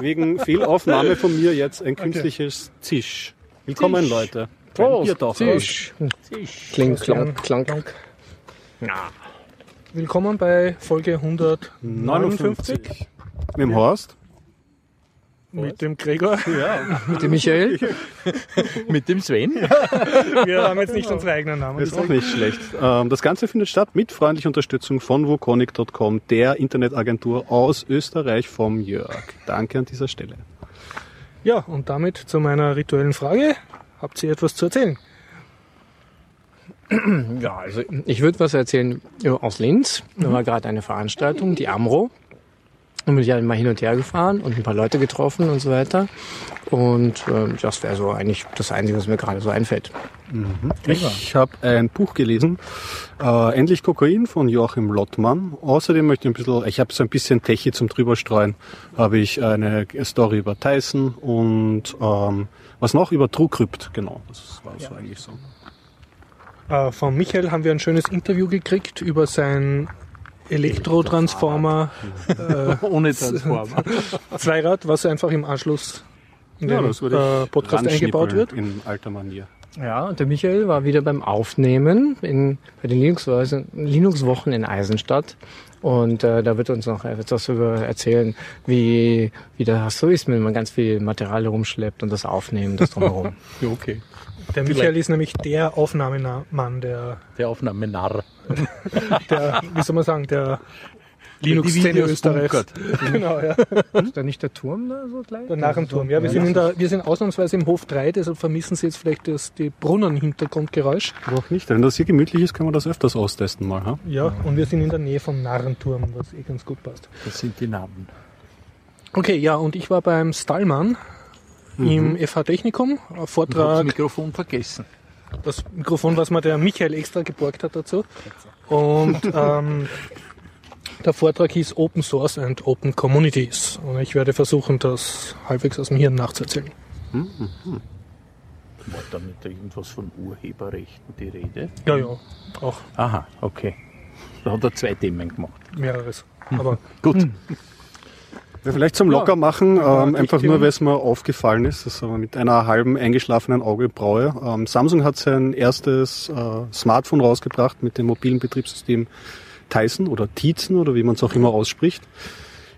wegen Fehlaufnahme von mir jetzt ein künstliches Zisch. Willkommen, Leute. Prost, Biertaucher. Zisch. Kling, klank, klank. Willkommen bei Folge 159 59. Mit dem Horst. Mit dem Gregor. Mit dem Michael. Mit dem Sven? Wir haben jetzt nicht unsere eigenen Namen. Ist auch nicht schlecht. Ähm, Das Ganze findet statt mit freundlicher Unterstützung von wukonic.com, der Internetagentur aus Österreich vom Jörg. Danke an dieser Stelle. Ja, und damit zu meiner rituellen Frage. Habt ihr etwas zu erzählen? Ja, also ich würde was erzählen ja, aus Linz. Da war gerade eine Veranstaltung, die Amro. Und bin ich halt mal hin und her gefahren und ein paar Leute getroffen und so weiter. Und ähm, das wäre so eigentlich das Einzige, was mir gerade so einfällt. Ich habe ein Buch gelesen, äh, Endlich Kokain von Joachim Lottmann. Außerdem möchte ich ein bisschen, ich habe so ein bisschen Techie zum drüberstreuen, habe ich eine Story über Tyson und ähm, was noch über TrueCrypt, genau. Das war so eigentlich so. Äh, von Michael haben wir ein schönes Interview gekriegt über sein Elektrotransformer Ohne Transformer. Zweirad, was einfach im Anschluss in den würde äh, Podcast eingebaut wird. In alter Manier. Ja, und der Michael war wieder beim Aufnehmen in, bei den Linux-Wochen Linux in Eisenstadt. Und äh, da wird uns noch etwas darüber erzählen, wie, wie das so ist, wenn man ganz viel Material rumschleppt und das Aufnehmen, das drumherum. Ja, okay. Der Michael ist nämlich der Aufnahmemann, der, Der Aufnahmenarr. der wie soll man sagen, der Linux-Szene Österreichs. Genau, ja. ist da nicht der Turm da so gleich? Der Narrenturm. Ja, wir sind, in der, wir sind ausnahmsweise im Hof 3, deshalb vermissen Sie jetzt vielleicht das die Brunnen-Hintergrundgeräusch. Auch nicht. Wenn das hier gemütlich ist, können wir das öfters austesten mal. Ha? Ja, und wir sind in der Nähe vom Narrenturm, was eh ganz gut passt. Das sind die Namen. Okay, ja, und ich war beim Stallmann im FH Technikum, ein Ich habe das Vortrag, Mikrofon vergessen. das Mikrofon, was mir der Michael extra geborgt hat dazu. Und ähm, der Vortrag hieß Open Source and Open Communities. Und ich werde versuchen, das halbwegs aus dem Hirn nachzuerzählen. War da nicht irgendwas von Urheberrechten die Rede? Ja, ja, auch Aha, okay. Da hat er zwei Themen gemacht. mehreres. Aber Gut. Ja, vielleicht zum. Lockermachen, Ja, ähm, einfach nur, weil es mir aufgefallen ist, dass wir mit einer halben eingeschlafenen Augenbraue. Ähm, Samsung hat sein erstes äh, Smartphone rausgebracht mit dem mobilen Betriebssystem Tyson oder Tizen oder wie man es auch immer ausspricht.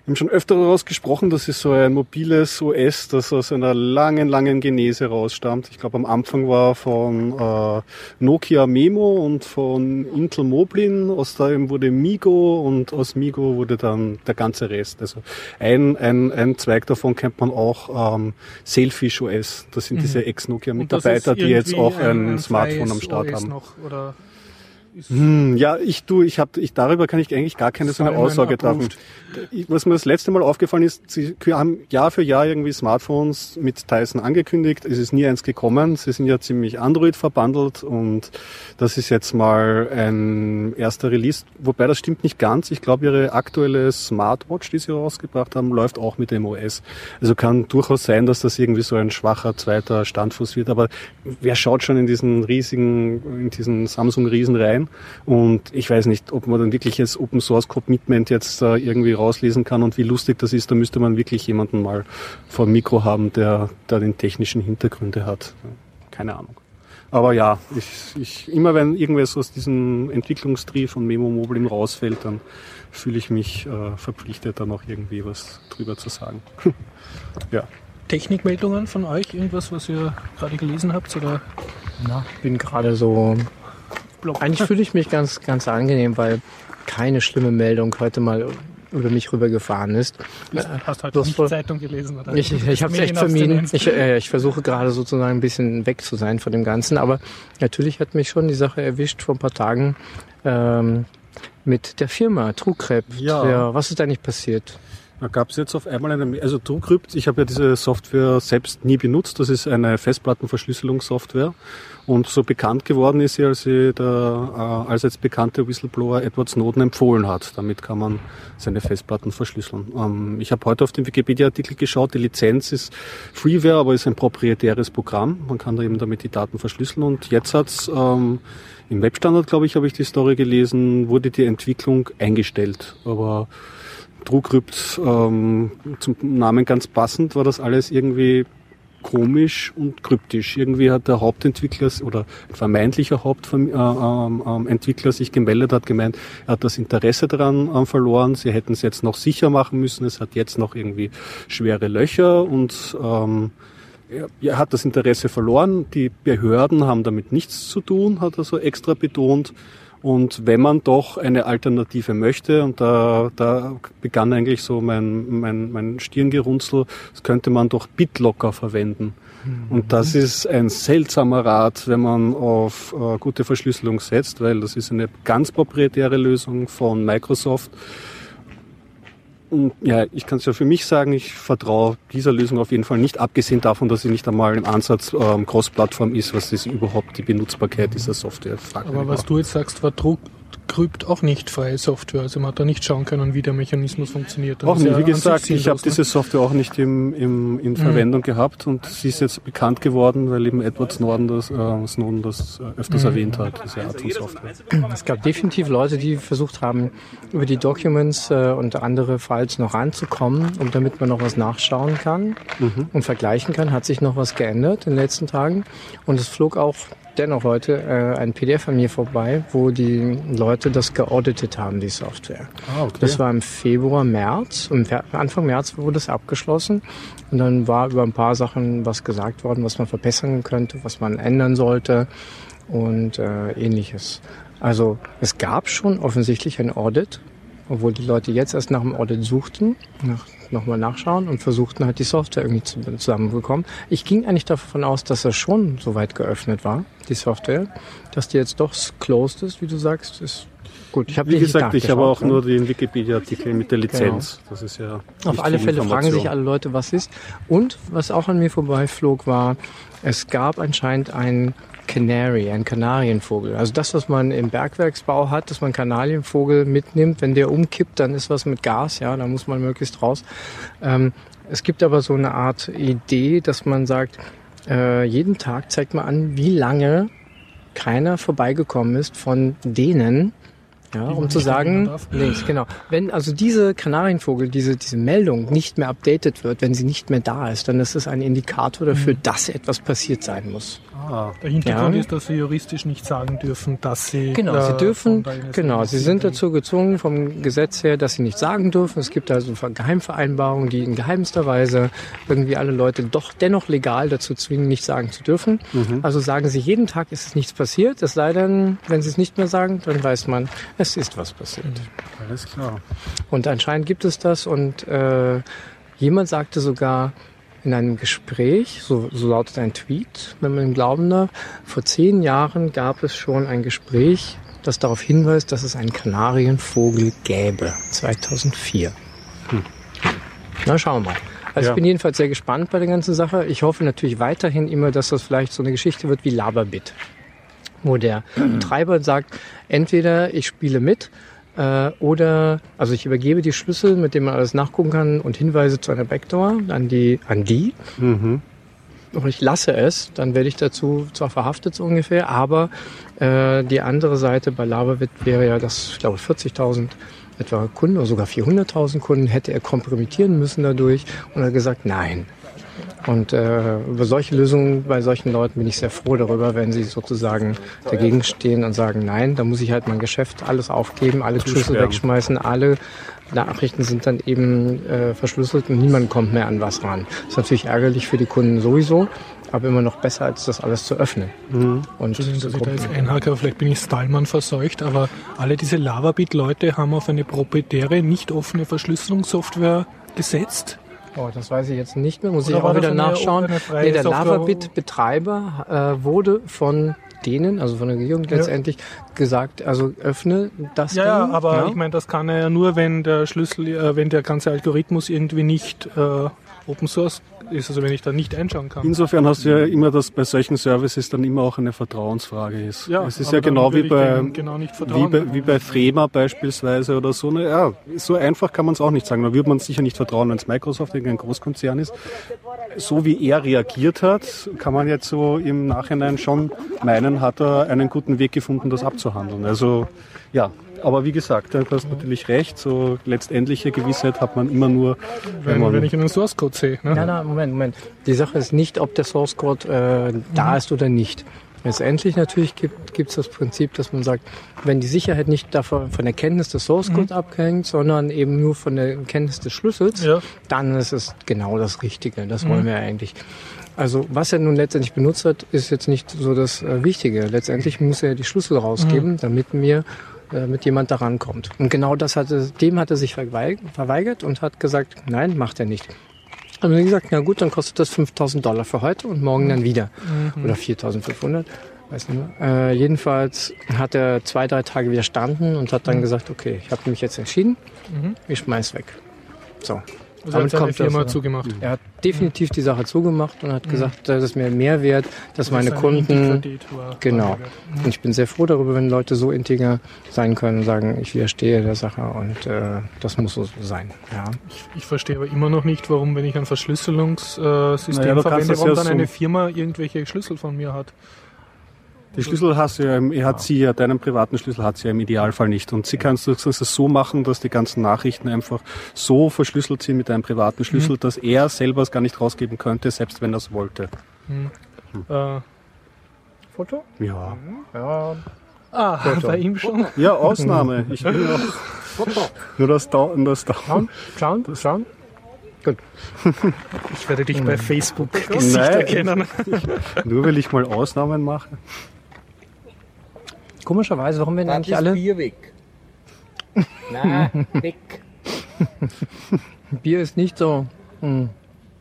Wir haben schon öfter daraus gesprochen, das ist so ein mobiles OS, das aus einer langen, langen Genese rausstammt. Ich glaube, am Anfang war von äh, Nokia Memo und von Intel Moblin, aus dem wurde Migo und aus Migo wurde dann der ganze Rest. Also ein, ein, ein Zweig davon kennt man auch ähm, Sailfish OS. Das sind diese Und das Ex-Nokia-Mitarbeiter, die jetzt auch ein, Smartphone freies am Start OS haben. Noch, oder Hm, ja, ich du, ich habe, ich darüber kann ich eigentlich gar keine so eine Aussage treffen. Was mir das letzte Mal aufgefallen ist, sie haben Jahr für Jahr irgendwie Smartphones mit Tyson angekündigt. Es ist nie eins gekommen. Sie sind ja ziemlich Android verbandelt und das ist jetzt mal ein erster Release. Wobei das stimmt nicht ganz. Ich glaube, ihre aktuelle Smartwatch, die sie rausgebracht haben, läuft auch mit dem OS. Also kann durchaus sein, dass das irgendwie so ein schwacher zweiter Standfuß wird. Aber wer schaut schon in diesen riesigen, in diesen Samsung-Riesen rein? Und ich weiß nicht, ob man dann wirklich jetzt Open Source Commitment jetzt äh, irgendwie rauslesen kann und wie lustig das ist. Da müsste man wirklich jemanden mal vor dem Mikro haben, der, der den technischen Hintergründe hat. Keine Ahnung. Aber ja, ich, ich, immer wenn irgendwas aus diesem Entwicklungstrie von Memo Moblin rausfällt, dann fühle ich mich äh, verpflichtet, da noch irgendwie was drüber zu sagen. ja. Technikmeldungen von euch? Irgendwas, was ihr gerade gelesen habt? Oder? Na, bin gerade so. Eigentlich fühle ich mich ganz, ganz angenehm, weil keine schlimme Meldung heute mal über mich rübergefahren ist. Hast heute bloß nicht voll- Zeitung gelesen? Oder? Ich, ich, ich habe es echt vermieden. Ich, äh, ich versuche gerade sozusagen ein bisschen weg zu sein von dem Ganzen. Aber natürlich hat mich schon die Sache erwischt vor ein paar Tagen ähm, mit der Firma TrueCrep. Ja. Ja, was ist eigentlich passiert? Da gab es jetzt auf einmal eine, also TrueCrypt, ich habe ja diese Software selbst nie benutzt, das ist eine Festplattenverschlüsselungssoftware und so bekannt geworden ist sie, als sie der äh, jetzt bekannte Whistleblower Edward Snowden empfohlen hat. Damit kann man seine Festplatten verschlüsseln. Ähm, ich habe heute auf den Wikipedia-Artikel geschaut, die Lizenz ist Freeware, aber ist ein proprietäres Programm. Man kann da eben damit die Daten verschlüsseln und jetzt hat's ähm, im Webstandard, glaube ich, habe ich die Story gelesen, wurde die Entwicklung eingestellt. Aber TrueCrypt ähm, zum Namen ganz passend, war das alles irgendwie komisch und kryptisch. Irgendwie hat der Hauptentwickler oder vermeintlicher Hauptentwickler sich gemeldet, hat gemeint, er hat das Interesse daran äh, verloren. Sie hätten es jetzt noch sicher machen müssen. Es hat jetzt noch irgendwie schwere Löcher und ähm, er hat das Interesse verloren. Die Behörden haben damit nichts zu tun, hat er so extra betont. Und wenn man doch eine Alternative möchte, und da, da begann eigentlich so mein, mein, mein Stirngerunzel, das könnte man doch BitLocker verwenden. Mhm. Und das ist ein seltsamer Rat, wenn man auf äh, gute Verschlüsselung setzt, weil das ist eine ganz proprietäre Lösung von Microsoft. Und ja, ich kann es ja für mich sagen, ich vertraue dieser Lösung auf jeden Fall nicht, abgesehen davon, dass sie nicht einmal im Ansatz ähm, Cross-Plattform ist, was das überhaupt die Benutzbarkeit dieser Software fragt. Aber was du jetzt sagst, war Druck, Crypt auch nicht freie Software. Also man hat da nicht schauen können, wie der Mechanismus funktioniert. Auch nicht. Wie gesagt, ich habe ne? diese Software auch nicht im, im, in mhm. Verwendung gehabt und sie ist jetzt bekannt geworden, weil eben Edward Snowden das, äh, Snowden das äh, öfters mhm. erwähnt hat, diese Art von Software. Es gab definitiv Leute, die versucht haben, über die Documents äh, und andere Files noch ranzukommen, um damit man noch was nachschauen kann mhm. und vergleichen kann. Hat sich noch was geändert in den letzten Tagen und es flog auch dennoch heute äh, ein PDF von mir vorbei, wo die Leute das geauditet haben, die Software. Ah, okay. Das war im Februar, März. Im Anfang März wurde es abgeschlossen. Und dann war über ein paar Sachen was gesagt worden, was man verbessern könnte, was man ändern sollte und äh, ähnliches. Also es gab schon offensichtlich ein Audit, obwohl die Leute jetzt erst nach dem Audit suchten, nach nochmal nachschauen und versuchten halt die Software irgendwie zu, zusammenbekommen. Ich ging eigentlich davon aus, dass er schon so weit geöffnet war, die Software, dass die jetzt doch closed ist, wie du sagst, ist gut. Ich wie gesagt, ich habe auch ne? nur den Wikipedia-Artikel mit der Lizenz. Genau. Das ist ja auf alle Fälle fragen sich alle Leute, was ist. Und was auch an mir vorbeiflog, war, es gab anscheinend ein Canary, ein Kanarienvogel. Also das, was man im Bergwerksbau hat, dass man Kanarienvogel mitnimmt, wenn der umkippt, dann ist was mit Gas, ja, da muss man möglichst raus. Ähm, es gibt aber so eine Art Idee, dass man sagt, äh, jeden Tag zeigt man an, wie lange keiner vorbeigekommen ist von denen, ja, um zu sagen, links, genau. Wenn also diese Kanarienvogel, diese, diese Meldung nicht mehr updated wird, wenn sie nicht mehr da ist, dann ist es ein Indikator dafür, mhm. dass etwas passiert sein muss. Ah, der Hintergrund ja. ist, dass sie juristisch nicht sagen dürfen, dass sie. Genau, äh, sie dürfen, genau, sie sind dazu gezwungen vom Gesetz her, dass sie nicht sagen dürfen. Es gibt also Geheimvereinbarungen, die in geheimster Weise irgendwie alle Leute doch dennoch legal dazu zwingen, nicht sagen zu dürfen. Mhm. Also sagen sie jeden Tag, ist es nichts passiert. Es sei denn, wenn sie es nicht mehr sagen, dann weiß man, es ist was passiert. Mhm. Alles klar. Und anscheinend gibt es das und äh, jemand sagte sogar, in einem Gespräch, so, so lautet ein Tweet, wenn man ihm glauben darf, vor zehn Jahren gab es schon ein Gespräch, das darauf hinweist, dass es einen Kanarienvogel gäbe. 2004. Hm. Na, schauen wir mal. Also ja. ich bin jedenfalls sehr gespannt bei der ganzen Sache. Ich hoffe natürlich weiterhin immer, dass das vielleicht so eine Geschichte wird wie Laberbit, wo der Betreiber sagt, entweder ich spiele mit äh, oder, also ich übergebe die Schlüssel, mit denen man alles nachgucken kann und Hinweise zu einer Backdoor an die, an die. Mhm. Und ich lasse es, dann werde ich dazu zwar verhaftet so ungefähr, aber äh, die andere Seite bei Lavavit wäre ja, dass ich glaube 40.000 etwa Kunden oder sogar 400.000 Kunden hätte er kompromittieren müssen dadurch und er hat gesagt, nein, und äh, über solche Lösungen bei solchen Leuten bin ich sehr froh darüber, wenn sie sozusagen dagegen stehen und sagen, nein, da muss ich halt mein Geschäft alles aufgeben, alle Schlüssel wegschmeißen, alle Nachrichten sind dann eben äh, verschlüsselt und niemand kommt mehr an was ran. Das ist natürlich ärgerlich für die Kunden sowieso, aber immer noch besser, als das alles zu öffnen. Mhm. Und dass ich da jetzt einhake, vielleicht bin ich Stallmann verseucht, aber alle diese Lavabit-Leute haben auf eine proprietäre, nicht offene Verschlüsselungssoftware gesetzt. Oh, das weiß ich jetzt nicht mehr, muss Oder ich auch wieder nachschauen. Nee, der Lavabit-Betreiber äh, wurde von denen, also von der Regierung ja. letztendlich gesagt, also öffne das Ja, Ding. aber ja. ich meine, das kann er ja nur, wenn der Schlüssel, äh, wenn der ganze Algorithmus irgendwie nicht äh, Open Source ist, also wenn ich da nicht einschauen kann. Insofern hast du ja immer, dass bei solchen Services dann immer auch eine Vertrauensfrage ist. Ja, es ist ja genau wie bei, genau wie bei, wie bei Frema beispielsweise oder so. Ne, ja, so einfach kann man es auch nicht sagen. Da würde man sicher nicht vertrauen, wenn es Microsoft irgendein Großkonzern ist. So wie er reagiert hat, kann man jetzt so im Nachhinein schon meinen, hat er einen guten Weg gefunden, das abzuhandeln. Also ja, Aber wie gesagt, du hast natürlich recht, so letztendliche Gewissheit hat man immer nur, wenn, Wenn, man... wenn ich einen Source Code sehe. Ne? Nein, nein, Moment, Moment. Die Sache ist nicht, ob der Source Code äh, da ist oder nicht. Letztendlich natürlich gibt es das Prinzip, dass man sagt, wenn die Sicherheit nicht davon, von der Kenntnis des Source Code abhängt, sondern eben nur von der Kenntnis des Schlüssels, Ja. dann ist es genau das Richtige. Das wollen wir eigentlich. Also was er nun letztendlich benutzt hat, ist jetzt nicht so das äh, Wichtige. Letztendlich muss er die Schlüssel rausgeben, damit mir damit jemand da rankommt. Und genau das hatte, dem hat er sich verweig- verweigert und hat gesagt, nein, macht er nicht. Haben wir gesagt, na gut, dann kostet das 5000 Dollar für heute und morgen dann wieder. Oder 4500, weiß nicht mehr. Äh, jedenfalls hat er zwei, drei Tage widerstanden und hat dann gesagt, okay, ich habe mich jetzt entschieden, ich schmeiß weg. So. Also er hat Damit seine Firma das, zugemacht. Er hat definitiv die Sache zugemacht und hat gesagt, das ist mir mehr wert, dass meine Seine Kunden Genau. wert. und ich bin sehr froh darüber, wenn Leute so integer sein können und sagen, ich widerstehe der Sache und äh, das muss so sein. Ja. Ich verstehe aber immer noch nicht, warum, wenn ich ein Verschlüsselungssystem Naja, verwende, das warum ja dann so- eine Firma irgendwelche Schlüssel von mir hat. Die Schlüssel hast du ja, im- hat sie ja, deinen privaten Schlüssel hat sie ja im Idealfall nicht. Und sie kannst du es so machen, dass die ganzen Nachrichten einfach so verschlüsselt sind mit deinem privaten Schlüssel, Mhm. dass er selber es gar nicht rausgeben könnte, selbst wenn er es wollte. Äh, Foto? Ja. Ja. ah, Foto. bei ihm schon. Ja, Ausnahme. Ich will auch. Nur das da und das da. Schauen, schauen, schauen. Gut. Ich werde dich Mhm. bei Facebook Gesicht Nein. erkennen. Nur will ich mal Ausnahmen machen. Komischerweise, warum werden eigentlich alle Bier weg. Na, weg. Bier ist nicht so. Hm.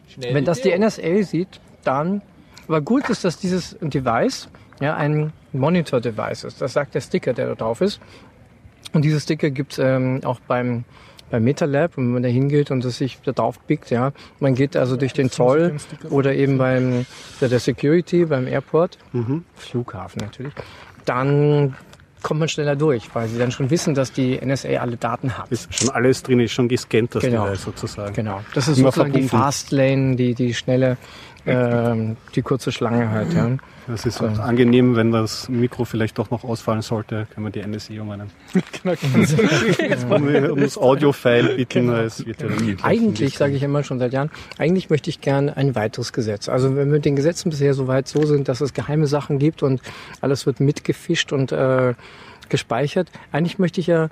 Schnell Wenn das die. NSA sieht, dann. Aber gut ist, dass dieses Device ja ein Monitor-Device ist. Das sagt der Sticker, der da drauf ist. Und diese Sticker gibt's ähm, auch beim beim MetaLab, wenn man da hingeht und es sich da drauf pickt, ja. Man geht also durch den Zoll oder eben beim bei der Security, beim Airport, Flughafen natürlich, dann kommt man schneller durch, weil sie dann schon wissen, dass die NSA alle Daten hat. Ist schon alles drin, ist schon gescannt, das Genau. Sozusagen. Genau. Das ist Immer sozusagen die verbunden. Fastlane, die, die schnelle, ähm, die kurze Schlange halt, ja. Das ist auch angenehm, wenn das Mikro vielleicht doch noch ausfallen sollte, kann man die NSE um, einen, Genau, um, um das Audio-File bitten. Es wird ja Eigentlich, sage ich immer schon seit Jahren, eigentlich möchte ich gerne ein weiteres Gesetz. Also wenn wir mit den Gesetzen bisher so weit so sind, dass es geheime Sachen gibt und alles wird mitgefischt und äh, gespeichert, eigentlich möchte ich ja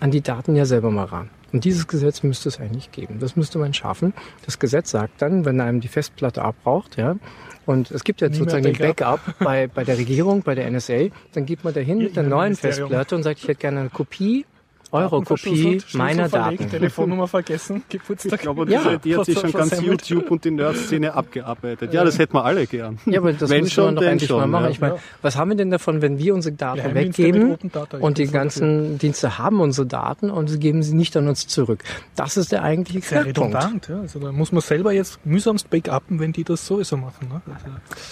an die Daten ja selber mal ran. Und dieses Gesetz müsste es eigentlich geben. Das müsste man schaffen. Das Gesetz sagt dann, wenn einem die Festplatte abbraucht, ja, und es gibt ja Nie sozusagen den Backup bei, bei der Regierung, bei der NSA, dann geht man dahin mit der neuen Ministerium. Festplatte und sagt, ich hätte gerne eine Kopie, eure Daten Kopie verschlüsselt, Schlüssel meiner Daten. Telefonnummer vergessen, Geburtstag. Ich glaube, Ja. diese Idee hat sich schon ganz. YouTube und die Nerd-Szene abgearbeitet. Ja, das hätten wir alle gern. Ja, aber das Wenn müssen wir doch endlich schon, mal machen. ja. Ich meine, Ja. was haben wir denn davon, wenn wir unsere Daten mit weggeben Data, und die ganzen Dienste haben unsere Daten und sie geben sie nicht an uns zurück? Das ist der eigentliche Sehr Knackpunkt. redundant, ja. Also da muss man selber jetzt mühsamst backuppen, wenn die das sowieso machen. Ne? Also,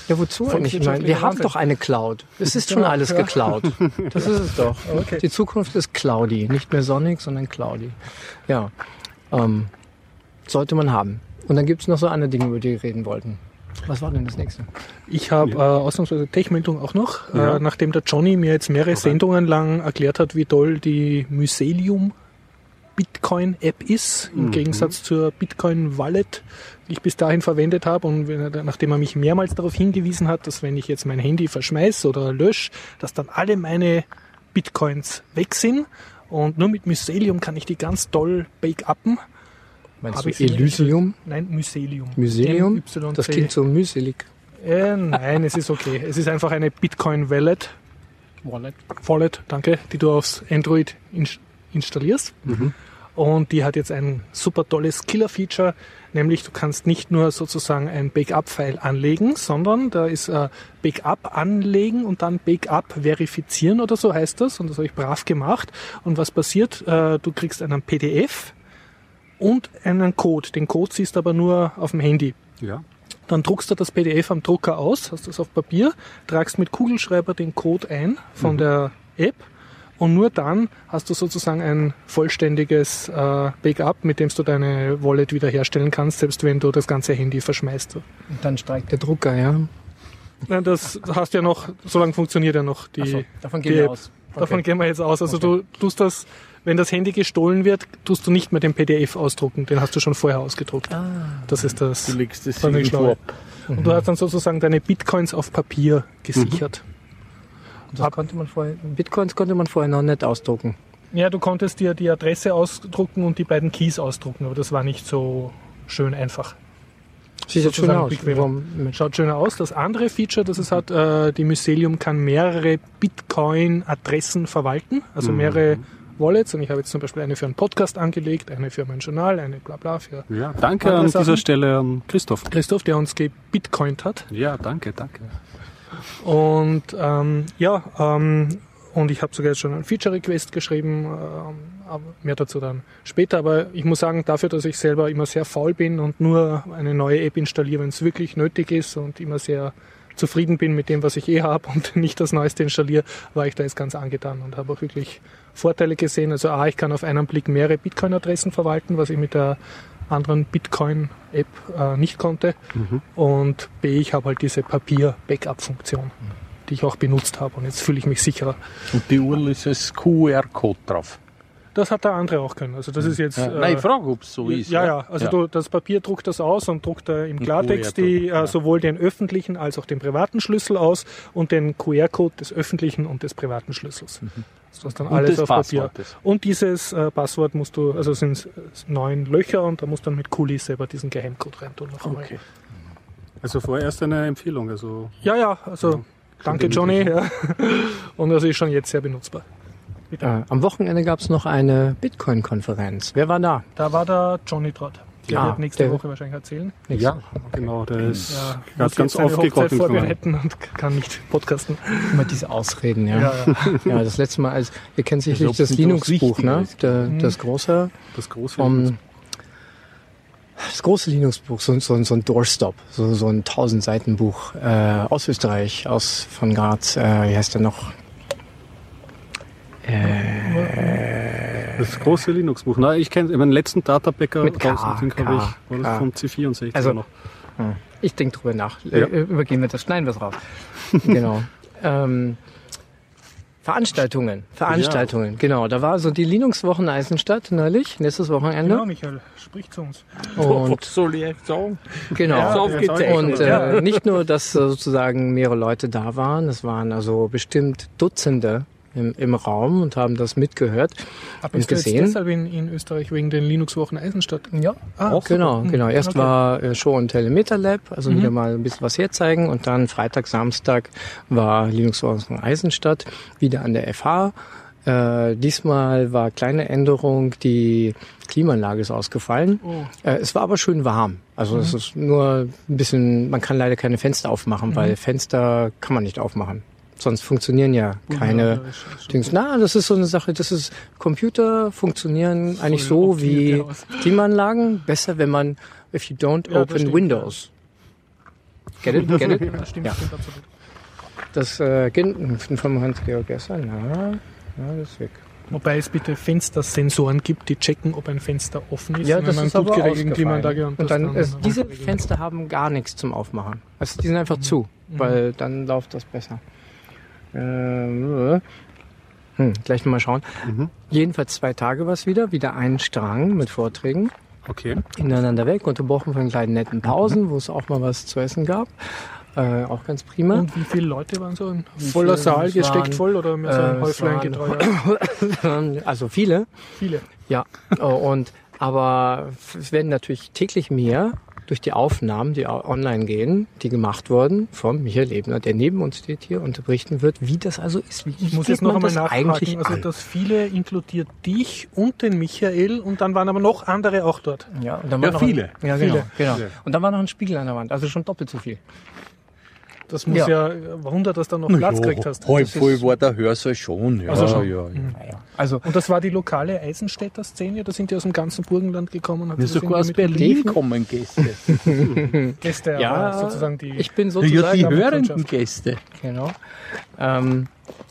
Ja, wozu eigentlich? Ich meine, wir haben Wahnsinn. doch eine Cloud. Es ist schon alles ja. geklaut. Das ist es doch. Okay. Die Zukunft ist Cloudy. Nicht mehr Sonic, sondern Cloudy. Ja. Ähm, sollte man haben. Und dann gibt's noch so andere Dinge, über die wir reden wollten. Was war denn das nächste? Ich habe äh, ausnahmsweise Tech-Meldung auch noch, Ja. äh, nachdem der Johnny mir jetzt mehrere Sendungen lang erklärt hat, wie toll die Mycelium Bitcoin-App ist, im Gegensatz zur Bitcoin-Wallet, die ich bis dahin verwendet habe. Und wenn er, nachdem er mich mehrmals darauf hingewiesen hat, dass wenn ich jetzt mein Handy verschmeiße oder lösche, dass dann alle meine Bitcoins weg sind. Und nur mit Mycelium kann ich die ganz toll backuppen. Meinst Hab du Elysium? Nein, Mycelium. Mycelium? MYC. Das klingt so mühselig. Äh, nein, es ist okay. Es ist einfach eine Bitcoin Wallet. Wallet. Wallet, danke, die du aufs Android ins installierst. Und die hat jetzt ein super tolles Killer-Feature, nämlich du kannst nicht nur sozusagen ein Backup-File anlegen, sondern da ist äh, Backup anlegen und dann Backup verifizieren oder so heißt das. Und das habe ich brav gemacht. Und was passiert? Äh, du kriegst einen PDF und einen Code. Den Code siehst du aber nur auf dem Handy. Ja. Dann druckst du das PDF am Drucker aus, hast das auf Papier, tragst mit Kugelschreiber den Code ein von der App und nur dann hast du sozusagen ein vollständiges äh, Backup, mit dem du deine Wallet wiederherstellen kannst, selbst wenn du das ganze Handy verschmeißt. Und dann streikt der Drucker, ja. Nein, das hast ja noch, so lange funktioniert ja noch die, so, davon die gehen wir App. aus. Davon gehen wir jetzt aus. Also du tust das, wenn das Handy gestohlen wird, tust du nicht mehr den PDF ausdrucken. Den hast du schon vorher ausgedruckt. Das ist das. Du legst das schlau. ab. Und du hast dann sozusagen deine Bitcoins auf Papier gesichert. Das konnte man vorher, Bitcoins konnte man vorher noch nicht ausdrucken. Ja, du konntest dir die Adresse ausdrucken und die beiden Keys ausdrucken, aber das war nicht so schön einfach. Sieht jetzt schön aus. Schaut schöner aus. Das andere Feature, das es hat, äh, die Mycelium kann mehrere Bitcoin-Adressen verwalten, also mehrere Wallets. Und ich habe jetzt zum Beispiel eine für einen Podcast angelegt, eine für mein Journal, eine bla bla für Ja, danke an Sachen? dieser Stelle an Christoph. Christoph, der uns gebitcoint hat. Ja, danke, danke. Und ähm, ja, ähm, und ich habe sogar jetzt schon einen Feature-Request geschrieben, ähm, mehr dazu dann später. Aber ich muss sagen, dafür, dass ich selber immer sehr faul bin und nur eine neue App installiere, wenn es wirklich nötig ist und immer sehr zufrieden bin mit dem, was ich eh habe und nicht das Neueste installiere, war ich da jetzt ganz angetan und habe auch wirklich Vorteile gesehen. Also A, ich kann auf einen Blick mehrere Bitcoin-Adressen verwalten, was ich mit der anderen Bitcoin-App äh, nicht konnte. Und B, ich habe halt diese Papier-Backup-Funktion, die ich auch benutzt habe. Und jetzt fühle ich mich sicherer. Und die URL ist als QR-Code drauf. Das hat der andere auch können. Also das ist jetzt. Ja. äh, Nein, ich frage, ob es so ist. ja, ja, also Du, das Papier druckt das aus und druckt äh, im Klartext die, äh, sowohl den öffentlichen als auch den privaten Schlüssel aus und den QR-Code des öffentlichen und des privaten Schlüssels. Du hast dann Mhm. Und alles auf Papier. Passwortes. Und dieses äh, Passwort musst du, also es sind neun Löcher und da musst du dann mit Kuli selber diesen Geheimcode reintun. Noch einmal. Okay. Also vorerst eine Empfehlung. Also Ja, ja, also danke Johnny. Ja. Und das ist schon jetzt sehr benutzbar. Äh, am Wochenende gab es noch eine Bitcoin-Konferenz. Wer war da? Da war der Johnny Trott. Der Ah, wird nächste der- Woche wahrscheinlich erzählen. ja, genau, der ist Ja, ganz, ganz aufgekocht. vorbereiten und kann nicht podcasten. Immer diese Ausreden, ja. Ja, ja. Ja, das letzte Mal, als ihr kennt sicherlich das was Linux-Buch, ne? Der, das große Das große. vom das große Linux-Buch, so, so, so ein Doorstop, so, so ein 1000 Seiten Buch äh, aus Österreich, aus von Graz, äh, wie heißt der noch? Das große Linux-Buch. Na, ich kenne meinen letzten Databäcker Mit K, habe ich, war das vom C64 Also- noch. Ich denke drüber nach. Ja. Äh, übergehen wir das, schneiden wir es raus. genau. Ähm, Veranstaltungen, Veranstaltungen, genau. Da war so die Linux-Wochen Eisenstadt neulich, nächstes Wochenende. Genau, Michael, sprich zu uns. Und Was soll ich jetzt sagen? Genau. Ja. Und äh, nicht nur, dass äh, sozusagen mehrere Leute da waren, es waren also bestimmt Dutzende im, im Raum und haben das mitgehört Aber und jetzt gesehen. deshalb in, in Österreich wegen den Linux-Wochen Eisenstadt? Ja, Ah, genau, super. genau. Erst Okay. war äh, Show und Telemeter Lab, also Mhm. wieder mal ein bisschen was herzeigen und dann Freitag, Samstag war Linux Wochen Eisenstadt wieder an der FH. Äh, diesmal war kleine Änderung, die Klimaanlage ist ausgefallen. Oh. Äh, es war aber schön warm. Also Mhm. es ist nur ein bisschen, man kann leider keine Fenster aufmachen, weil Fenster kann man nicht aufmachen. Sonst funktionieren ja keine Ja, ist Dings. Na, das ist so eine Sache, das ist, Computer funktionieren eigentlich Voll so wie. Klimaanlagen. Besser, wenn man, if you don't Ja, das open Windows. Get it? Get it? Ja, stimmt, Ja. stimmt absolut. Das, äh, vom Hans-Georg Esser, na, na, das ist weg. Wobei es bitte Fenstersensoren gibt, die checken, ob ein Fenster offen ist. Ja, in das ist gut aber geregelten. Klimaanlage. Und, Und das dann, es, diese. Fenster haben gar nichts zum Aufmachen. Also die sind einfach zu, weil dann läuft das besser. Ähm, hm, gleich mal schauen. Mhm. Jedenfalls zwei Tage war es wieder, wieder ein Strang mit Vorträgen. Okay. ineinander weg, unterbrochen von kleinen netten Pausen, wo es auch mal was zu essen gab. Äh, auch ganz prima. Und wie viele Leute waren so? Ein voller viele Saal es gesteckt voll oder mehr so ein Äh, Häuflein getreuer? also viele, Viele. ja. Oh, und aber es werden natürlich täglich mehr durch die Aufnahmen, die online gehen, die gemacht wurden von Michael Ebner, der neben uns steht hier und berichten wird, wie das also ist. Wie Ich muss jetzt noch einmal eigentlich nachfragen. Also an? das viele inkludiert dich und den Michael und dann waren aber noch andere auch dort. Ja, und dann Ja, war noch viele. Ein, ja, genau, Viele. genau. Und dann war noch ein Spiegel an der Wand, also schon doppelt so viel. Das muss Ja. ja, Wunder, dass du noch Platz gekriegt hast. halb voll war der Hörsaal schon. Ja, Also schon. ja, ja. Also Und das war die lokale Eisenstädter Szene, da sind die aus dem ganzen Burgenland gekommen. Hat Ja, sogar aus Berlin kommen Gäste. Gäste, Ja, sozusagen die. ich bin Ja, sozusagen die hörenden Gäste. Genau. Ähm,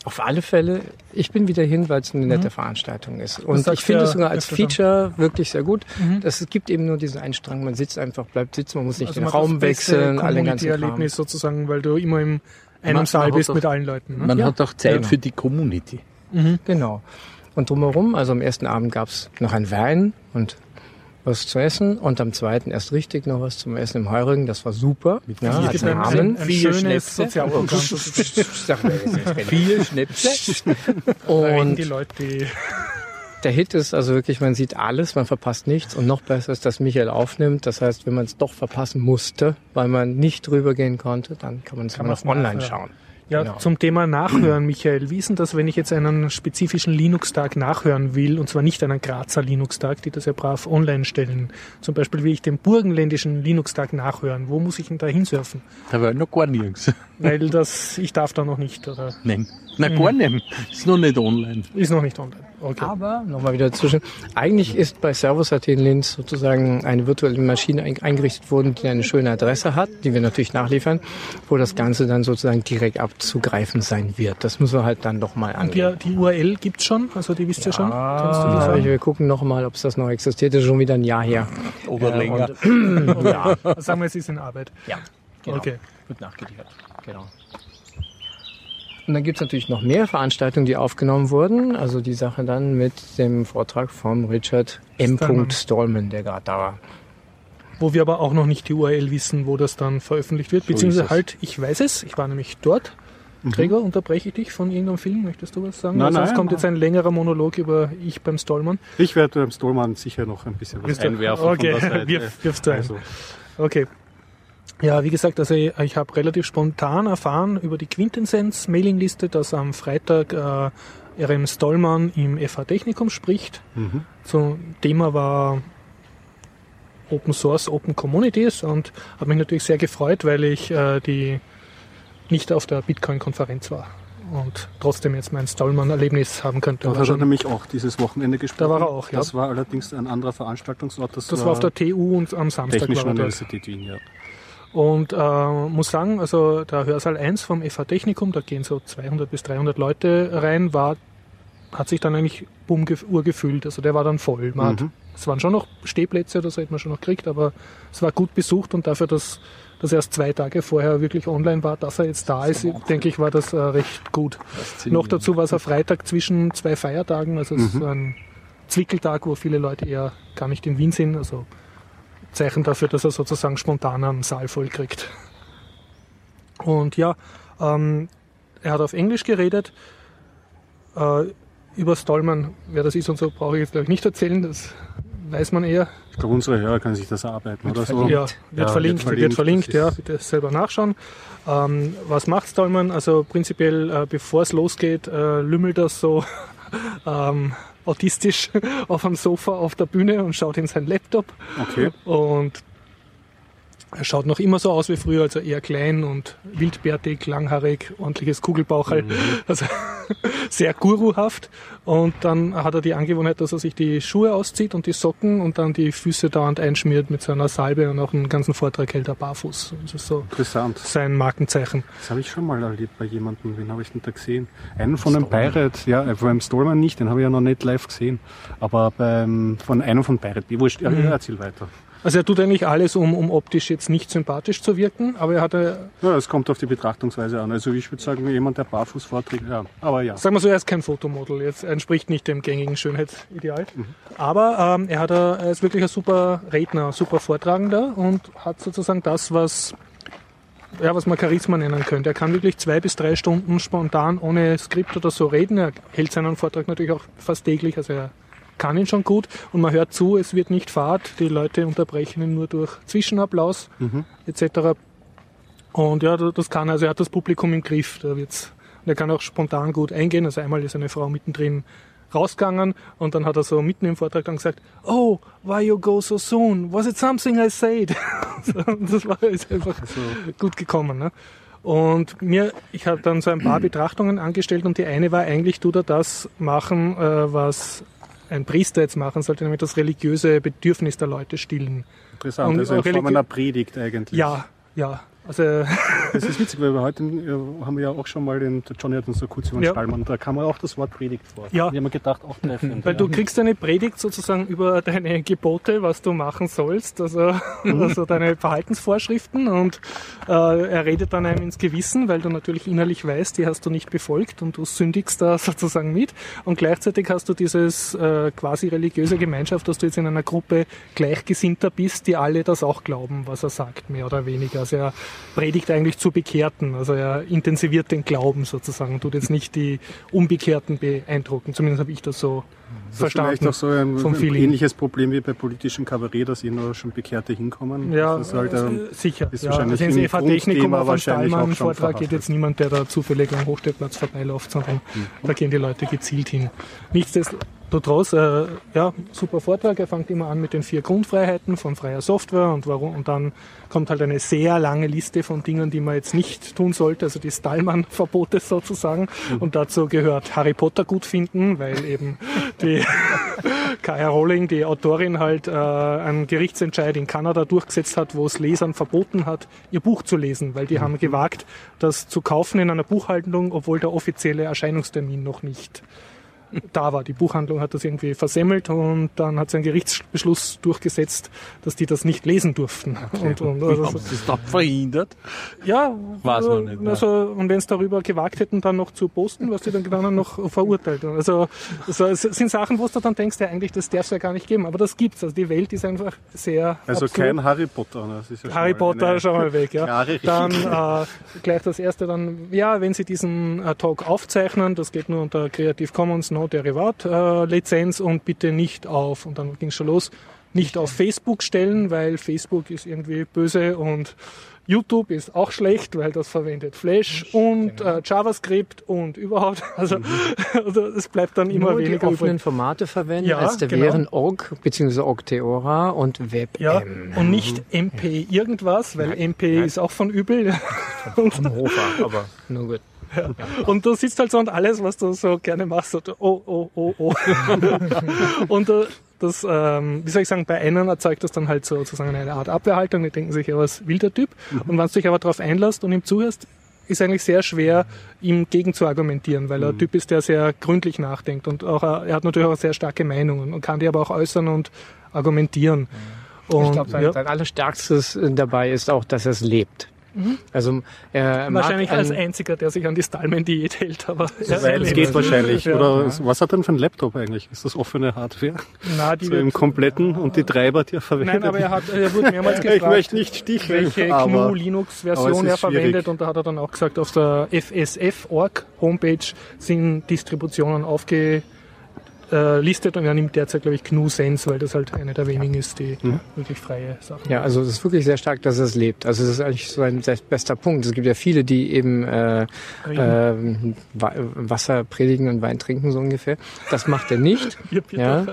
auf alle Fälle, ich bin wieder hin, weil es eine nette Veranstaltung ist. Und ich finde es sogar als. Feature wirklich sehr gut. Mhm. Das, es gibt eben nur diesen einen Strang, man sitzt einfach, bleibt sitzen, man muss nicht Also den Raum wechseln, alle ganzen Kram. Community-Erlebnis sozusagen, weil du immer in einem Man- Saal bist doch- mit allen Leuten. Ne? Man Ja, hat auch Zeit genau. für die Community. Genau. Und drumherum, also am ersten Abend gab's noch ein Wein und was zu essen und am zweiten erst richtig noch was zum Essen im Heurigen. Das war super. Ja, Es als gibt ein, Rahmen. schönes Schnäpse. Schnäpse. Und die Leute, die der Hit ist also wirklich, man sieht alles, man verpasst nichts und noch besser ist, dass Michael aufnimmt. Das heißt, wenn man es doch verpassen musste, weil man nicht drüber gehen konnte, dann kann man es immer noch online nachhören. schauen. Ja, Genau. zum Thema Nachhören, Michael. Wie ist denn das, wenn ich jetzt einen spezifischen Linux-Tag nachhören will, und zwar nicht einen Grazer Linux-Tag, die das ja brav online stellen? Zum Beispiel will ich den burgenländischen Linux-Tag nachhören. Wo muss ich denn da hinsurfen? Da war noch gar nirgends. Weil das, ich darf da noch nicht, oder Nein. Na, gar nicht. Ist noch nicht online. ist noch nicht online. Okay. Aber, nochmal wieder dazwischen, eigentlich ist bei Servus.at in Linz sozusagen eine virtuelle Maschine ein- eingerichtet worden, die eine schöne Adresse hat, die wir natürlich nachliefern, wo das Ganze dann sozusagen direkt abzugreifen sein wird. Das müssen wir halt dann doch mal Und die, angehen. die URL gibt's schon, also die wisst ihr schon. Kannst du die wir gucken nochmal, ob es das noch existiert. Das ist schon wieder ein Jahr her. Oder Äh, und- ja, Sagen wir, es ist in Arbeit. ja, genau. Okay. Wird nachgeliefert. Genau. Und dann gibt's natürlich noch mehr Veranstaltungen, die aufgenommen wurden. Also die Sache dann mit dem Vortrag von Richard M. Stallman. Der gerade da war. Wo wir aber auch noch nicht die URL wissen, wo das dann veröffentlicht wird. Beziehungsweise ist es. halt, ich weiß es, ich war nämlich dort. Gregor, unterbreche ich dich von irgendeinem Film? Möchtest du was sagen? Nein, sonst nein, kommt nein. jetzt ein längerer Monolog über ich beim Stallman. Ich werde beim Stolman sicher noch ein bisschen was Willst du- einwerfen okay, von der Seite. wirf- wirfst du ein. Also, Okay. Ja, wie gesagt, also ich, ich habe relativ spontan erfahren über die Quintessenz-Mailingliste, dass am Freitag äh, RM Stollmann im FH Technikum spricht. mhm. Zum Thema war Open Source, Open Communities und habe mich natürlich sehr gefreut, weil ich äh, die nicht auf der Bitcoin-Konferenz war und trotzdem jetzt mein Stallman-Erlebnis haben könnte. Da War hat er nämlich auch dieses Wochenende gesprochen. Da war er auch, ja. Das war allerdings ein anderer Veranstaltungsort. Das, das war auf der TU und am Samstag Technischen war dort. Universität Wien, ja. Und äh, muss sagen, also der Hörsaal 1 vom FH Technikum, da gehen so 200 bis 300 Leute rein, war, hat sich dann eigentlich bumm gef- urgefüllt. Also der war dann voll. Man hat, Mhm. es waren schon noch Stehplätze, das hätte man schon noch gekriegt, aber es war gut besucht und dafür, dass das erst zwei Tage vorher wirklich online war, dass er jetzt da ist, denke ich, war das äh, recht gut. Noch dazu war es ein Freitag zwischen zwei Feiertagen, also es ist ein Zwickeltag, wo viele Leute eher gar nicht in Wien sind. Also Zeichen dafür, dass er sozusagen spontan einen Saal voll kriegt. Und ja, ähm, er hat auf Englisch geredet. Äh, über Stallman, wer das ist und so, brauche ich jetzt glaube ich nicht erzählen. Das weiß man eher. Ich glaube, unsere Hörer können sich das erarbeiten oder so. Ja, wird Ja, verlinkt, wird wird verlinkt, verlinkt, das ja, bitte selber nachschauen. Ähm, was macht Stallman? Also prinzipiell, äh, bevor es losgeht, äh, lümmelt er so ähm, autistisch auf dem Sofa auf der Bühne und schaut in sein Laptop Okay. und er schaut noch immer so aus wie früher, also eher klein und wildbärtig, langhaarig, ordentliches Kugelbauchel, also sehr guruhaft. Und dann hat er die Angewohnheit, dass er sich die Schuhe auszieht und die Socken und dann die Füße dauernd einschmiert mit so einer Salbe und auch einen ganzen Vortrag hält er barfuß. Das ist so Interessant. sein Markenzeichen. Das habe ich schon mal erlebt bei jemandem. Wen habe ich denn da gesehen? Einen von den Pirate, ja, äh, beim Stallman nicht, den habe ich ja noch nicht live gesehen. Aber beim, von einem von Pirate. Wurscht, ja, Mhm. erzähl weiter. Also er tut eigentlich alles, um, um optisch jetzt nicht sympathisch zu wirken, aber er hatte, Ja, es kommt auf die Betrachtungsweise an. Also ich würde sagen, jemand, der barfuß vorträgt, ja. Aber ja. sagen wir so, er ist kein Fotomodel, jetzt entspricht nicht dem gängigen Schönheitsideal. Aber ähm, er, hat, er ist wirklich ein super Redner, super Vortragender und hat sozusagen das, was, ja, was man Charisma nennen könnte. Er kann wirklich zwei bis drei Stunden spontan ohne Skript oder so reden. Er hält seinen Vortrag natürlich auch fast täglich, also er kann ihn schon gut und man hört zu, es wird nicht fad, die Leute unterbrechen ihn nur durch Zwischenapplaus etc. Und ja, das kann also er hat das Publikum im Griff. Da wird's, und er kann auch spontan gut eingehen. Also einmal ist eine Frau mittendrin rausgegangen und dann hat er so mitten im Vortrag dann gesagt, oh, why you go so soon? Was it something I said? So, das war ist einfach gut gekommen. Ne? Und mir, ich habe dann so ein paar Betrachtungen angestellt und die eine war eigentlich, tut er das machen, äh, was ein Priester jetzt machen sollte, nämlich das religiöse Bedürfnis der Leute stillen. Interessant. Und also in Form einer Predigt eigentlich. Ja, ja. Also Das ist witzig, weil wir heute äh, haben wir ja auch schon mal den Johnny hat uns so kurz über den Ja. Stallmann, da kam auch das Wort Predigt vor. Ja. Ich habe mir gedacht, auch treffend. Weil ja. du kriegst eine Predigt sozusagen über deine Gebote, was du machen sollst, also, also deine Verhaltensvorschriften und äh, er redet dann einem ins Gewissen, weil du natürlich innerlich weißt, die hast du nicht befolgt und du sündigst da sozusagen mit und gleichzeitig hast du dieses äh, quasi religiöse Gemeinschaft, dass du jetzt in einer Gruppe Gleichgesinnter bist, die alle das auch glauben, was er sagt, mehr oder weniger. Also er predigt eigentlich zu Bekehrten, also er intensiviert den Glauben sozusagen und tut jetzt nicht die Unbekehrten beeindrucken. Zumindest habe ich das so das ist vielleicht verstanden. auch so ein, vom Feeling. ähnliches Problem wie bei politischem Kabarett, dass eh nur schon Bekehrte hinkommen. Ja, das ist halt, ähm, äh, sicher. ist Ja, wahrscheinlich also ins im EVA-Technikum Grundthema auf wahrscheinlich schon Stallmann-Vortrag geht jetzt niemand, der da zufällig am Hochstellplatz vorbeiläuft, sondern Mhm. da gehen die Leute gezielt hin. Nichtsdestotrotz, äh, ja, super Vortrag. Er fängt immer an mit den vier Grundfreiheiten von freier Software und warum, und dann kommt halt eine sehr lange Liste von Dingen, die man jetzt nicht tun sollte, also die Stallman-Verbote sozusagen. Mhm. Und dazu gehört Harry Potter gut finden, weil eben die K.R. Rowling, die Autorin, halt äh, einen Gerichtsentscheid in Kanada durchgesetzt hat, wo es Lesern verboten hat, ihr Buch zu lesen, weil die haben gewagt, das zu kaufen in einer Buchhandlung, obwohl der offizielle Erscheinungstermin noch nicht da war. Die Buchhandlung hat das irgendwie versemmelt und dann hat sie einen Gerichtsbeschluss durchgesetzt, dass die das nicht lesen durften. Und, und, Wie also, haben sie das da verhindert? ja, Weiß also, man nicht, ne? also, und wenn es darüber gewagt hätten, dann noch zu posten, was die dann getan haben, noch verurteilt. Also, also es sind Sachen, wo du dann denkst, ja eigentlich, das darf es ja gar nicht geben. Aber das gibt's. Also die Welt ist einfach sehr also absurd. kein Harry Potter. ne? Das ist ja schon Harry mal Potter, schau mal weg, ja. Dann äh, gleich das erste dann, ja, wenn Sie diesen äh, Talk aufzeichnen, das geht nur unter Creative Commons No Derivat äh, Lizenz und bitte nicht auf, und dann ging schon los, nicht auf Facebook stellen, weil Facebook ist irgendwie böse und YouTube ist auch schlecht, weil das verwendet Flash und äh, JavaScript und überhaupt. Also, also es bleibt dann immer Nur die weniger offenen übrig. Formate verwenden, Ja, als der genau. wären Org bzw. Ogtheora und WebM. Ja, und nicht MP irgendwas, weil MP ist auch von übel. Vom Hofer, aber nur gut. Und du sitzt halt so und alles, was du so gerne machst, so, oh, oh, oh, oh. und äh, das, ähm, wie soll ich sagen, bei einem erzeugt das dann halt so, sozusagen eine Art Abwehrhaltung. Die denken sich, ja, was will der Typ? Und wenn du dich aber darauf einlässt und ihm zuhörst, ist eigentlich sehr schwer, ihm gegen zu argumentieren, weil er ein Typ ist, der sehr gründlich nachdenkt und auch, äh, er hat natürlich auch sehr starke Meinungen und kann die aber auch äußern und argumentieren. Und, Ich glaube, sein, ja, sein allerstärkstes dabei ist auch, dass er es lebt. Also er wahrscheinlich mag als ein, einziger, der sich an die Stallman-Diät hält, aber Weil es geht wahrscheinlich. Ja. Oder was hat er denn für ein Laptop eigentlich? Ist das offene Hardware? Na, die So im wird, kompletten und die Treiber, die er verwendet? nein, aber er, hat, er wurde mehrmals gefragt. ich möchte nicht sticheln, welche GNU es ist er verwendet schwierig. und da hat er dann auch gesagt, auf der FSF.org Homepage sind Distributionen aufgelistet und er nimmt derzeit, glaube ich, GNU Sense, weil das halt eine der wenigen ist, die Mhm. wirklich freie Sachen ja, also es ist wirklich sehr stark, dass er es lebt. Also das ist eigentlich so ein bester Punkt. Es gibt ja viele, die eben äh, äh, Wa- Wasser predigen und Wein trinken, so ungefähr. Das macht er nicht. Ja,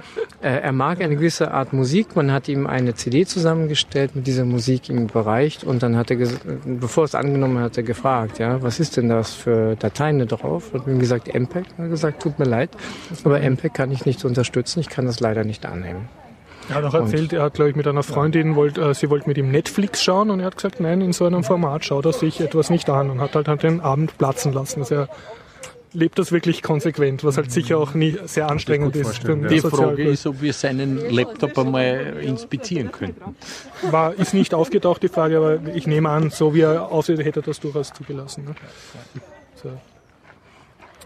äh, er mag eine gewisse Art Musik. Man hat ihm eine CD zusammengestellt mit dieser Musik ihm überreicht und dann hat er, bevor er es angenommen hat, hat er gefragt, ja, was ist denn das für Dateien da drauf? Und ihm gesagt, MPEG. Er hat gesagt, tut mir leid, aber MPEG kann ich nicht unterstützen. Ich kann das leider nicht annehmen. Er hat auch erzählt, er hat, glaube ich, mit einer Freundin, wollt, äh, sie wollte mit ihm Netflix schauen und er hat gesagt, nein, in so einem Format schaut er sich etwas nicht an und hat halt, halt den Abend platzen lassen. Also er lebt das wirklich konsequent, was halt sicher auch nie sehr anstrengend ist. für ja. Die Frage ist, ob wir seinen Laptop einmal inspizieren könnten. War, ist nicht aufgetaucht, die Frage, aber ich nehme an, so wie er aussieht, hätte er das durchaus zugelassen. Ne? So.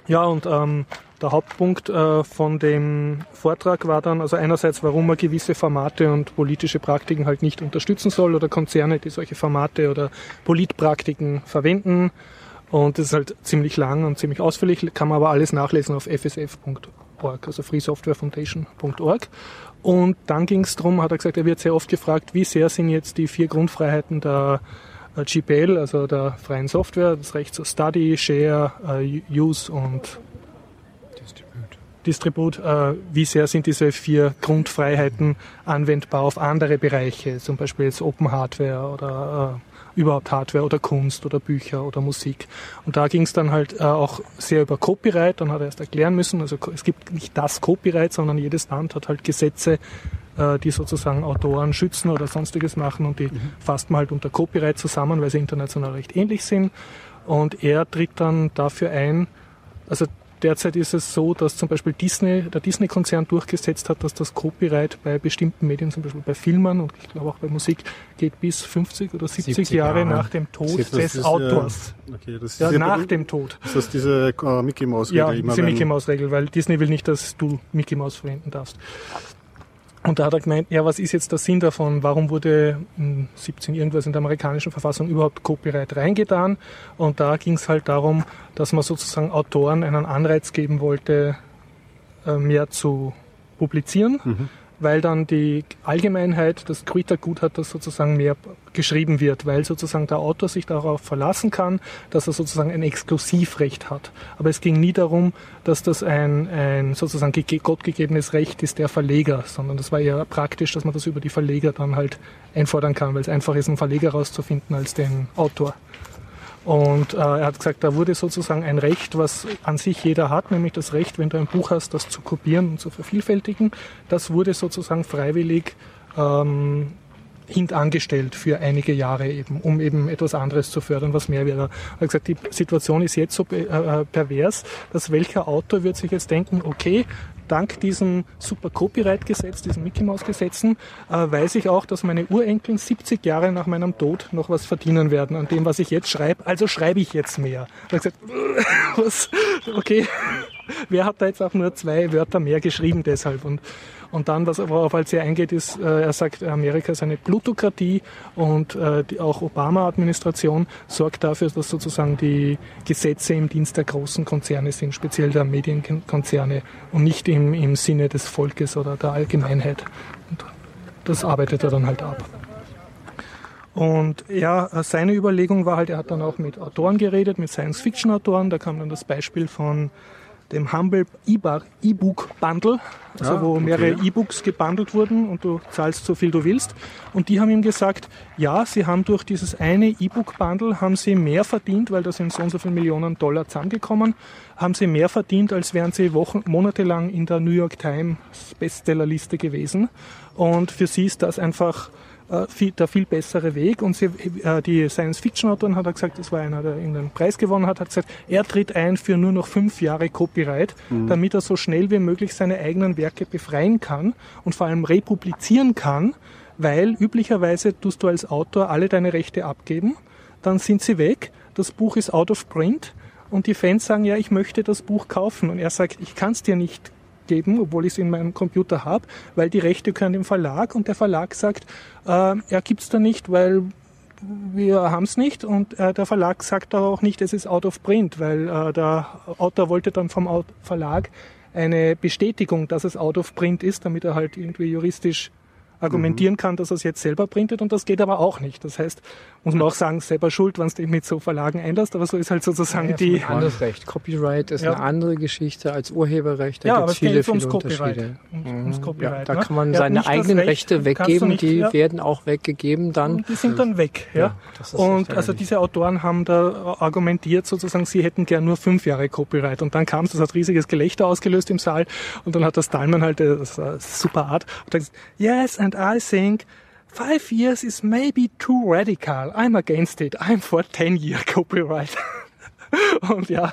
Ja, und ähm, der Hauptpunkt äh, von dem Vortrag war dann, also einerseits, warum man gewisse Formate und politische Praktiken halt nicht unterstützen soll oder Konzerne, die solche Formate oder Politpraktiken verwenden. Und das ist halt ziemlich lang und ziemlich ausführlich, kann man aber alles nachlesen auf fsf.org, also freesoftwarefoundation.org. Und dann ging es darum, hat er gesagt, er wird sehr oft gefragt, wie sehr sind jetzt die vier Grundfreiheiten der äh, GPL, also der freien Software, das Recht zu Study, Share, äh, Use und Distribute, äh, wie sehr sind diese vier Grundfreiheiten anwendbar auf andere Bereiche, zum Beispiel jetzt Open Hardware oder äh, überhaupt Hardware oder Kunst oder Bücher oder Musik. Und da ging es dann halt äh, auch sehr über Copyright, dann hat er erst erklären müssen, also es gibt nicht das Copyright, sondern jedes Land hat halt Gesetze, äh, die sozusagen Autoren schützen oder sonstiges machen und die fasst man halt unter Copyright zusammen, weil sie international recht ähnlich sind. Und er tritt dann dafür ein, also derzeit ist es so, dass zum Beispiel Disney, der Disney-Konzern durchgesetzt hat, dass das Copyright bei bestimmten Medien, zum Beispiel bei Filmen und ich glaube auch bei Musik, geht bis 50 oder 70, 70 Jahre Jahre. nach dem Tod Das des Autors. Ja, okay, das ist Ja, nach dem Tod. Das ist diese äh, Mickey Mouse Ja, diese wenn- Mickey Mouse Regel, weil Disney will nicht, dass du Mickey Mouse verwenden darfst. Und da hat er gemeint, ja, was ist jetzt der Sinn davon? Warum wurde in 17 irgendwas in der amerikanischen Verfassung überhaupt Copyright reingetan? Und da ging es halt darum, dass man sozusagen Autoren einen Anreiz geben wollte, äh, mehr zu publizieren, weil dann die Allgemeinheit das Creator-Gut hat, dass sozusagen mehr geschrieben wird, weil sozusagen der Autor sich darauf verlassen kann, dass er sozusagen ein Exklusivrecht hat. Aber es ging nie darum, dass das ein, ein sozusagen gege- gottgegebenes Recht ist der Verleger, sondern das war eher praktisch, dass man das über die Verleger dann halt einfordern kann, weil es einfach ist, einen Verleger rauszufinden als den Autor. Und äh, er hat gesagt, da wurde sozusagen ein Recht, was an sich jeder hat, nämlich das Recht, wenn du ein Buch hast, das zu kopieren und zu vervielfältigen, das wurde sozusagen freiwillig ähm, hintangestellt für einige Jahre eben, um eben etwas anderes zu fördern, was mehr wäre. Er hat gesagt, die Situation ist jetzt so äh, äh, pervers, dass welcher Autor wird sich jetzt denken, okay, dank diesem super Copyright-Gesetz, diesen Mickey Mouse-Gesetzen, äh, weiß ich auch, dass meine Urenkel 70 Jahre nach meinem Tod noch was verdienen werden an dem, was ich jetzt schreibe. Also schreibe ich jetzt mehr. Hat gesagt, was? Okay. Wer hat da jetzt auch nur zwei Wörter mehr geschrieben deshalb? Und, und dann, was worauf als er eingeht, ist, äh, er sagt, Amerika ist eine Plutokratie und äh, die, auch Obama-Administration sorgt dafür, dass sozusagen die Gesetze im Dienst der großen Konzerne sind, speziell der Medienkonzerne und nicht im, im Sinne des Volkes oder der Allgemeinheit. Und das arbeitet er dann halt ab. Und ja, seine Überlegung war halt, er hat dann auch mit Autoren geredet, mit Science-Fiction-Autoren. Da kam dann das Beispiel von dem Humble E-Book Bundle, also Ah, wo okay. mehrere E-Books gebundelt wurden und du zahlst so viel du willst. Und die haben ihm gesagt, ja, sie haben durch dieses eine E-Book Bundle haben sie mehr verdient, weil da sind so und so viele Millionen Dollar zusammengekommen, haben sie mehr verdient, als wären sie Wochen, monatelang in der New York Times Bestsellerliste gewesen. Und für sie ist das einfach äh, viel, der viel bessere Weg. Und sie, äh, die Science-Fiction-Autorin hat er gesagt, das war einer, der irgendeinen Preis gewonnen hat, hat gesagt, er tritt ein für nur noch fünf Jahre Copyright, damit er so schnell wie möglich seine eigenen Werke befreien kann und vor allem republizieren kann, weil üblicherweise tust du als Autor alle deine Rechte abgeben, dann sind sie weg, das Buch ist out of print und die Fans sagen, ja, ich möchte das Buch kaufen. Und er sagt, ich kann es dir nicht geben, obwohl ich es in meinem Computer habe, weil die Rechte gehören dem Verlag und der Verlag sagt, äh, er gibt's da nicht, weil wir haben es nicht und äh, der Verlag sagt auch nicht, es ist out of print, weil äh, der Autor wollte dann vom Verlag eine Bestätigung, dass es out of print ist, damit er halt irgendwie juristisch argumentieren kann, dass er es jetzt selber printet und das geht aber auch nicht. Das heißt, muss man auch sagen, selber schuld, wenn du dich mit so Verlagen einlässt, aber so ist halt sozusagen die... Anderes Recht. Copyright ist Ja. eine andere Geschichte als Urheberrecht. Da Ja, aber es viele, geht ums. Copyright. Ums, ums Mhm. Copyright ja, da ne? kann man hat seine eigenen Recht, Rechte weggeben, nicht, die ja. werden auch weggegeben dann. Und die sind dann weg. Ja. Und also diese Autoren haben da argumentiert sozusagen, sie hätten gern nur fünf Jahre Copyright. Und dann kam es, das hat riesiges Gelächter ausgelöst im Saal. Und dann hat das Stallman halt, das super Art, und dann gesagt, yes, and I think five years is maybe too radical. I'm against it. I'm for 10 year Copyright. Und ja,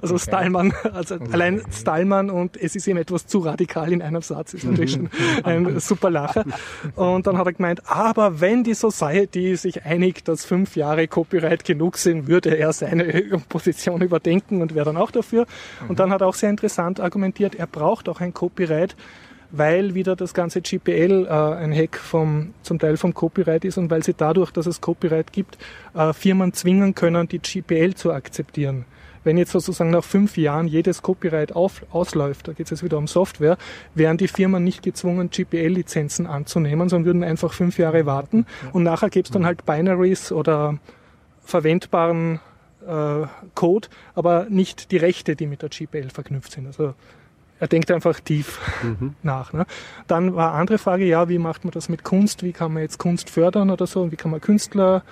also Stallman, also allein Stallman und es ist ihm etwas zu radikal in einem Satz, ist natürlich schon ein super Lacher. Und dann hat er gemeint, aber wenn die Society sich einigt, dass fünf Jahre Copyright genug sind, würde er seine Position überdenken und wäre dann auch dafür. Und dann hat er auch sehr interessant argumentiert, er braucht auch ein Copyright, weil wieder das ganze GPL äh, ein Hack vom, zum Teil vom Copyright ist und weil sie dadurch, dass es Copyright gibt, äh, Firmen zwingen können, die GPL zu akzeptieren. Wenn jetzt sozusagen nach fünf Jahren jedes Copyright auf, ausläuft, da geht es jetzt wieder um Software, wären die Firmen nicht gezwungen, GPL-Lizenzen anzunehmen, sondern würden einfach fünf Jahre warten und nachher gäbe es dann halt Binaries oder verwendbaren äh, Code, aber nicht die Rechte, die mit der GPL verknüpft sind. Also er denkt einfach tief nach. Ne? Dann war eine andere Frage, ja, wie macht man das mit Kunst? Wie kann man jetzt Kunst fördern oder so? Und wie kann man Künstler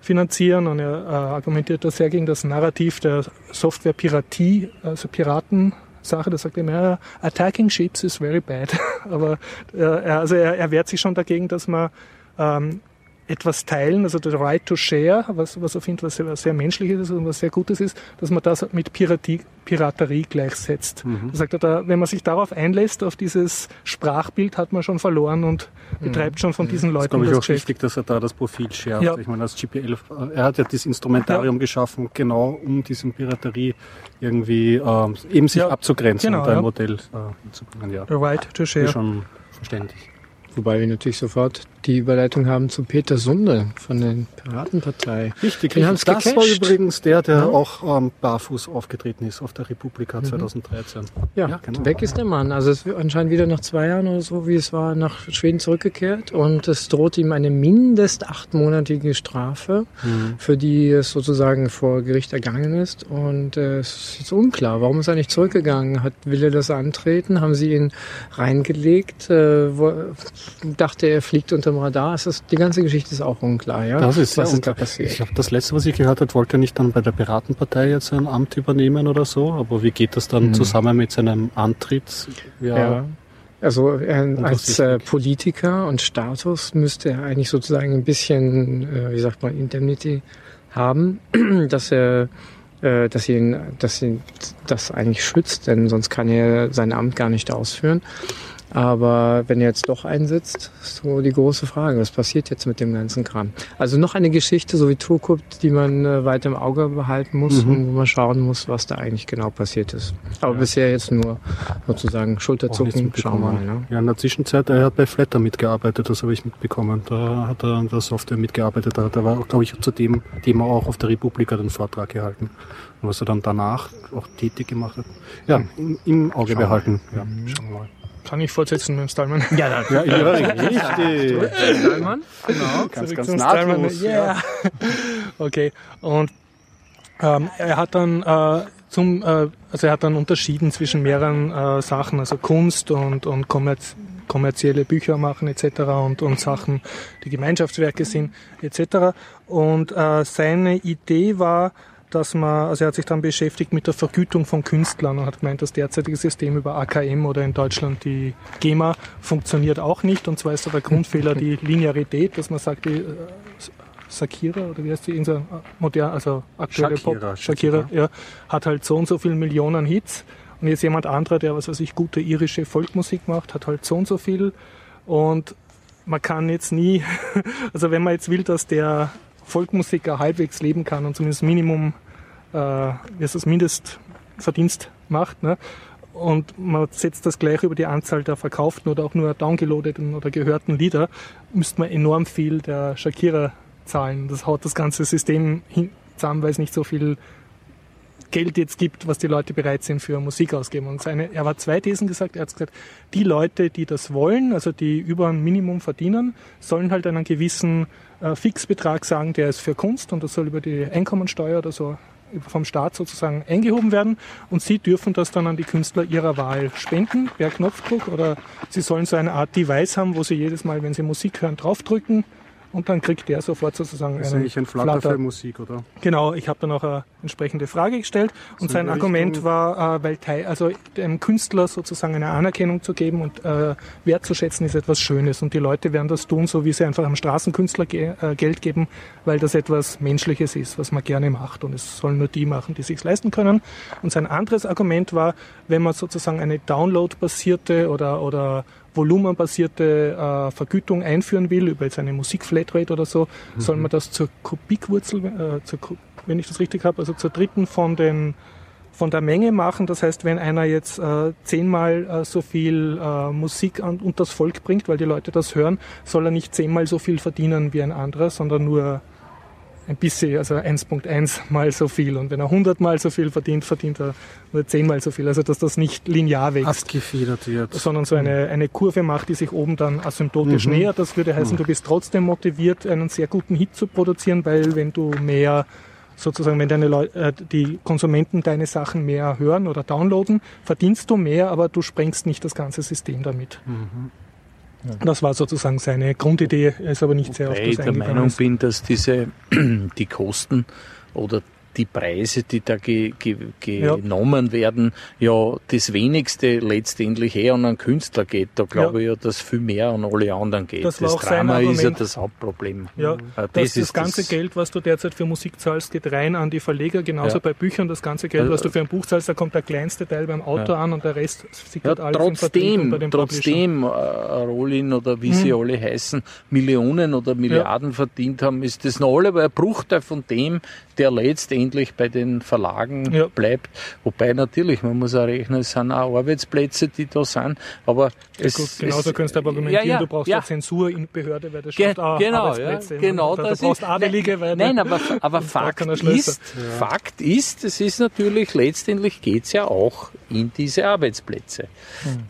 finanzieren? Und er äh, argumentiert da sehr gegen das Narrativ der Software-Piratie, also Piraten Sache, da sagt er immer, ja, attacking ships is very bad. Aber äh, er, also er, er wehrt sich schon dagegen, dass man ähm, etwas teilen, also der Right to Share, was, was er findet, was sehr, sehr menschliches ist und was sehr Gutes ist, dass man das mit Piratie, Piraterie gleichsetzt. Mhm. Da sagt er, da, wenn man sich darauf einlässt, auf dieses Sprachbild, hat man schon verloren und betreibt schon von diesen Das ist, Leuten glaube ich, das auch Geschäft. wichtig, dass er da das Profil schärft. Ja. Ich meine, als GPL, äh, er hat ja das Instrumentarium geschaffen, genau um diesen Piraterie irgendwie ähm, eben sich Ja, abzugrenzen genau, und ein ja. Modell äh, zu bringen. Ja, The Right to ist Share. schon verständlich. Wobei wir natürlich sofort die Überleitung haben zu Peter Sunde von der Piratenpartei. Richtig, haben's das war gecatcht. übrigens der, der Ja. auch ähm, barfuß aufgetreten ist auf der Republika 2013. Ja, Ja, genau. weg ist der Mann. Also es wird anscheinend wieder nach zwei Jahren oder so, wie es war, nach Schweden zurückgekehrt und es droht ihm eine mindest achtmonatige Strafe, Mhm. für die es sozusagen vor Gericht ergangen ist. Und äh, es ist jetzt unklar, warum ist er nicht zurückgegangen? Hat, will er das antreten? Haben sie ihn reingelegt? Äh, wo, dachte er fliegt unterm Radar? Es ist, die ganze Geschichte ist auch unklar, ja? Das ist Was ist da passiert? Ich glaube, das letzte, was ich gehört habe, wollte er nicht dann bei der Piratenpartei jetzt ein Amt übernehmen oder so. Aber wie geht das dann Mhm. zusammen mit seinem Antritt? Ja. Also er, als äh, Politiker und Status müsste er eigentlich sozusagen ein bisschen, äh, wie sagt man, Indemnity haben, dass er äh, dass ihn, dass ihn das eigentlich schützt, denn sonst kann er sein Amt gar nicht ausführen. Aber wenn er jetzt doch einsitzt, ist so die große Frage, was passiert jetzt mit dem ganzen Kram? Also noch eine Geschichte, so wie Turkup, die man äh, weiter im Auge behalten muss Mhm. und wo man schauen muss, was da eigentlich genau passiert ist. Aber bisher jetzt nur sozusagen Schulterzucken, schauen wir mal. Ne? Ja, in der Zwischenzeit, er hat bei Flatter mitgearbeitet, das habe ich mitbekommen. Da hat er an der Software mitgearbeitet. Da, war, glaube ich, zu dem Thema auch auf der Republika den Vortrag gehalten. Und was er dann danach auch tätig gemacht hat. Ja, im, im Auge behalten. Ja, schauen wir mal. Kann ich fortsetzen mit dem Stallman? Ja, Ja, ja richtig. Stallmann. Genau, ganz, ganz nahtlos. Yeah. Okay. Und ähm, er hat dann äh, zum, äh, also er hat dann unterschieden zwischen mehreren äh, Sachen, also Kunst und, und kommerz kommerzielle Bücher machen etc. und, und Sachen, die Gemeinschaftswerke sind etc. Und äh, seine Idee war, dass man, also er hat sich dann beschäftigt mit der Vergütung von Künstlern und hat gemeint, das derzeitige System über AKM oder in Deutschland die GEMA funktioniert auch nicht. Und zwar ist da der Grundfehler die Linearität, dass man sagt, die äh, Shakira oder wie heißt die, unser modern, also aktuelle Shakira, Pop, Shakira, ja, hat halt so und so viele Millionen Hits. Und jetzt jemand anderer, der was weiß ich, gute irische Folkmusik macht, hat halt so und so viel. Und man kann jetzt nie, also wenn man jetzt will, dass der Folkmusiker halbwegs leben kann und zumindest Minimum, äh, wie heißt das, Mindestverdienst macht, ne? und man setzt das gleich über die Anzahl der verkauften oder auch nur downgeloadeten oder gehörten Lieder, müsste man enorm viel der Shakira zahlen. Das haut das ganze System hin, zusammen, weil es nicht so viel Geld jetzt gibt, was die Leute bereit sind für Musik ausgeben. Und seine, er hat zwei Thesen gesagt. Er hat gesagt, die Leute, die das wollen, also die über ein Minimum verdienen, sollen halt einen gewissen äh, Fixbetrag sagen, der ist für Kunst und das soll über die Einkommensteuer oder so vom Staat sozusagen eingehoben werden. Und sie dürfen das dann an die Künstler ihrer Wahl spenden per Knopfdruck oder sie sollen so eine Art Device haben, wo sie jedes Mal, wenn sie Musik hören, draufdrücken und dann kriegt der sofort sozusagen Das ist einen eigentlich ein Flatter für Musik, oder? Genau, ich habe dann auch eine entsprechende Frage gestellt und So sein in Argument Richtung- war, äh, weil Teil, also dem Künstler sozusagen eine Anerkennung zu geben und äh, wertzuschätzen ist etwas Schönes und die Leute werden das tun, so wie sie einfach einem Straßenkünstler ge äh, Geld geben, weil das etwas Menschliches ist, was man gerne macht und es sollen nur die machen, die sich's leisten können. Und sein anderes Argument war, wenn man sozusagen eine Download-basierte oder oder volumenbasierte äh, Vergütung einführen will, über jetzt eine Musikflatrate oder so, soll man das zur Kubikwurzel, äh, zur, wenn ich das richtig habe, also zur dritten von den von der Menge machen. Das heißt, wenn einer jetzt äh, zehnmal äh, so viel äh, Musik an, das Volk bringt, weil die Leute das hören, soll er nicht zehnmal so viel verdienen wie ein anderer, sondern nur ein bisschen, also 1.1 mal so viel. Und wenn er 100 mal so viel verdient, verdient er nur zehnmal so viel. Also dass das nicht linear wächst Abgefedert wird. sondern so eine, eine Kurve macht, die sich oben dann asymptotisch Mhm. nähert. Das würde heißen, du bist trotzdem motiviert, einen sehr guten Hit zu produzieren, weil wenn du mehr sozusagen, wenn deine Leu äh, die Konsumenten deine Sachen mehr hören oder downloaden, verdienst du mehr, aber du sprengst nicht das ganze System damit. Mhm. Das war sozusagen seine Grundidee, ist aber nicht sehr auf Wobei das ich der. Meinung bin, dass diese, die Kosten oder die Preise, die da ge, ge, Ja. genommen werden, ja das wenigste letztendlich eher an einen Künstler geht. Da glaube ich ja, dass viel mehr an alle anderen geht. Das sein Drama ist ja das Hauptproblem. Ja, Äh, das, das, ist ganze das- Geld, was du derzeit für Musik zahlst, geht rein an die Verleger, genauso Ja. bei Büchern. Das ganze Geld, was Also- du für ein Buch zahlst, da kommt der kleinste Teil beim Autor an und der Rest Ja, sickert alles im Vertrieb und bei trotzdem, den trotzdem, äh, Rolin oder wie sie alle heißen, Millionen oder Milliarden verdient haben, ist das noch alle aber ein Bruchteil von dem, der letztendlich bei den Verlagen Ja. bleibt. Wobei natürlich, man muss auch rechnen, es sind auch Arbeitsplätze, die da sind, aber es, Gut, genauso es, kannst du aber argumentieren, ja, ja, du brauchst ja. eine Zensur in Behörde, weil das Ge schafft auch genau, ja, Arbeitsplätze. genau. Oder das du brauchst Adelige, weil Nein, aber, aber Fakt ist, Fakt ist, es ist natürlich, letztendlich geht's ja auch in diese Arbeitsplätze.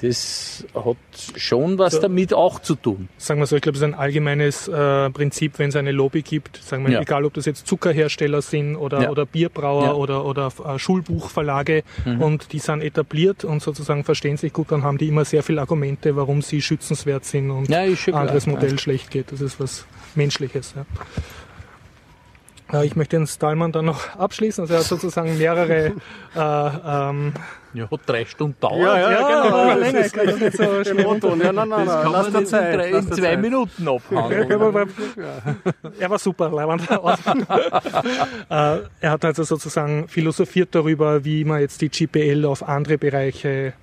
Das hat schon was So. damit auch zu tun. sagen wir so, ich glaube, es ist ein allgemeines äh, Prinzip, wenn es eine Lobby gibt, sagen wir, Ja. egal ob das jetzt Zuckerhersteller sind oder, Ja. Oder Bierbrauer Ja. oder, oder äh, Schulbuchverlage Mhm. und die sind etabliert und sozusagen verstehen sich gut, dann haben die immer sehr viele Argumente, warum sie schützenswert sind und Ja, anderes. Modell schlecht geht. Das ist was Menschliches. Ja. Ja, ich möchte den Stallmann dann noch abschließen. Also er hat sozusagen mehrere äh, ähm, Ja, hat drei Stunden dauert. Ja, ja, ja, genau. aber das länger, ist ich kann das nicht so schnell Motto. Ja, nein, nein, Das nein, kann lass man nicht Zeit. in, drei, in zwei Zeit. Minuten abhandeln. Er war super, Leiband. äh, er hat also sozusagen philosophiert darüber, wie man jetzt die GPL auf andere Bereiche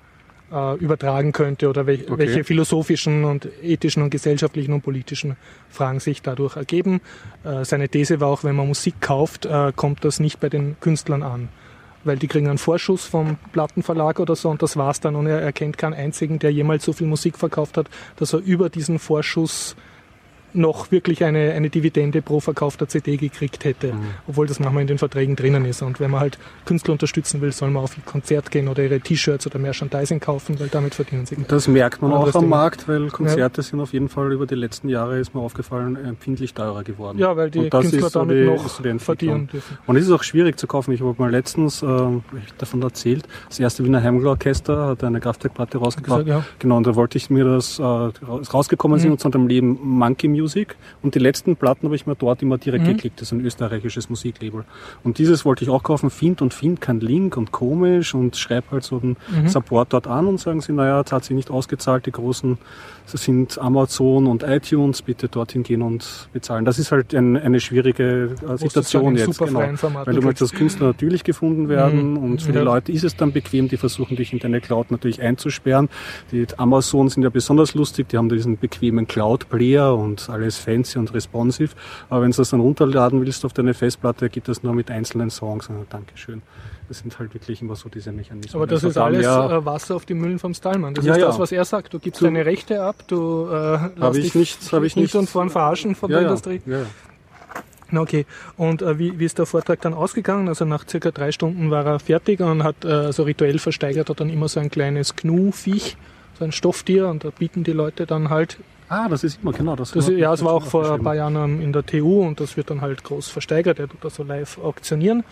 äh, übertragen könnte oder wel Okay. welche philosophischen und ethischen und gesellschaftlichen und politischen Fragen sich dadurch ergeben. Äh, seine These war auch, wenn man Musik kauft, äh, kommt das nicht bei den Künstlern an. Weil die kriegen einen Vorschuss vom Plattenverlag oder so und das war's dann. Und er erkennt keinen einzigen, der jemals so viel Musik verkauft hat, dass er über diesen Vorschuss noch wirklich eine, eine Dividende pro verkaufter CD gekriegt hätte, Mhm. obwohl das manchmal in den Verträgen drinnen ist. Und wenn man halt Künstler unterstützen will, soll man auf ein Konzert gehen oder ihre T-Shirts oder Merchandising kaufen, weil damit verdienen sie. Das merkt man auch am. Markt, weil Konzerte sind auf jeden Fall über die letzten Jahre, ist mir aufgefallen, empfindlich teurer geworden. Ja, weil die Künstler ist so damit die- noch so verdienen dürfen. Und es ist auch schwierig zu kaufen. Ich habe mal letztens hab davon erzählt, das erste Wiener Heimglau-Orchester hat eine Kraftwerkplatte rausgebracht. Ja. Genau, und da wollte ich mir das äh, raus- rausgekommen sind Mhm. und zu dem Leben Monkey Music. Und die letzten Platten habe ich mir dort immer direkt Mhm. geklickt. Das ist ein österreichisches Musiklabel. Und dieses wollte ich auch kaufen, find und find kein Link und komisch und schreib halt so den Mhm. Support dort an und sagen sie, naja, es hat sich nicht ausgezahlt, die großen das sind Amazon und iTunes, bitte dorthin gehen und bezahlen. Das ist halt ein, eine schwierige äh, Situation jetzt. Genau. Weil du möchtest als Künstler natürlich gefunden werden Mhm. und für die Leute ist es dann bequem, die versuchen dich in deine Cloud natürlich einzusperren. Die Amazon sind ja besonders lustig, die haben diesen bequemen Cloud-Player und alles fancy und responsive. Aber wenn du das dann runterladen willst auf deine Festplatte, geht das nur mit einzelnen Songs. Und, Dankeschön. Das sind halt wirklich immer so diese Mechanismen. Aber das Also ist alles wir- äh, Wasser auf die Mühlen vom Stallmann. Das Ja, ist ja. das, was er sagt. Du gibst Du- deine Rechte ab, du äh, lass ich dich nicht- hab ich nicht- und vorn verarschen von ja, der ja, Industrie. ja, ja. Okay. Und äh, wie, wie ist der Vortrag dann ausgegangen? Also nach circa drei Stunden war er fertig und hat äh, so rituell versteigert hat dann immer so ein kleines Gnu-Viech, so ein Stofftier und da bieten die Leute dann halt Ah, das ist immer, genau. Das, Das, ja, es war auch vor ein paar Jahren ähm, in der TU und das wird dann halt groß versteigert. Er tut das so live auktionieren.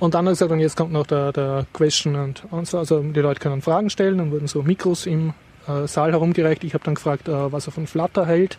Und dann hat er gesagt, und jetzt kommt noch der, der Question and Answer. Also die Leute können Fragen stellen. Dann wurden so Mikros im äh, Saal herumgereicht. Ich habe dann gefragt, äh, was er von Flutter hält.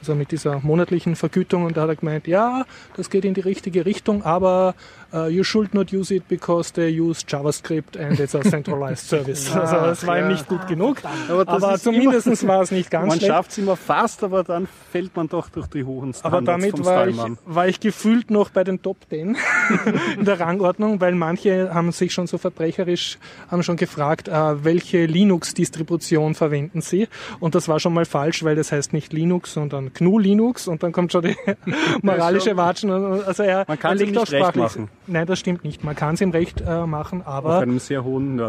Also mit dieser monatlichen Vergütung. Und da hat er gemeint, ja, das geht in die richtige Richtung, aber uh, you should not use it because they use JavaScript and it's a centralized service. also es war ja. nicht gut genug. Aber, das Aber zumindest war es nicht ganz man schlecht. schafft es immer fast, aber dann fällt man doch durch die hohen Standards Aber damit vom war ich, war ich gefühlt noch bei den Top Ten in der Rangordnung, weil manche haben sich schon so verbrecherisch, haben schon gefragt, äh, welche Linux-Distribution verwenden sie? Und das war schon mal falsch, weil das heißt nicht Linux, sondern GNU Linux und dann kommt schon die moralische Watschen. Also er, Man kann er legt auch nicht recht sprachlich. machen. Nein, das stimmt nicht. Man kann es ihm recht äh, machen, aber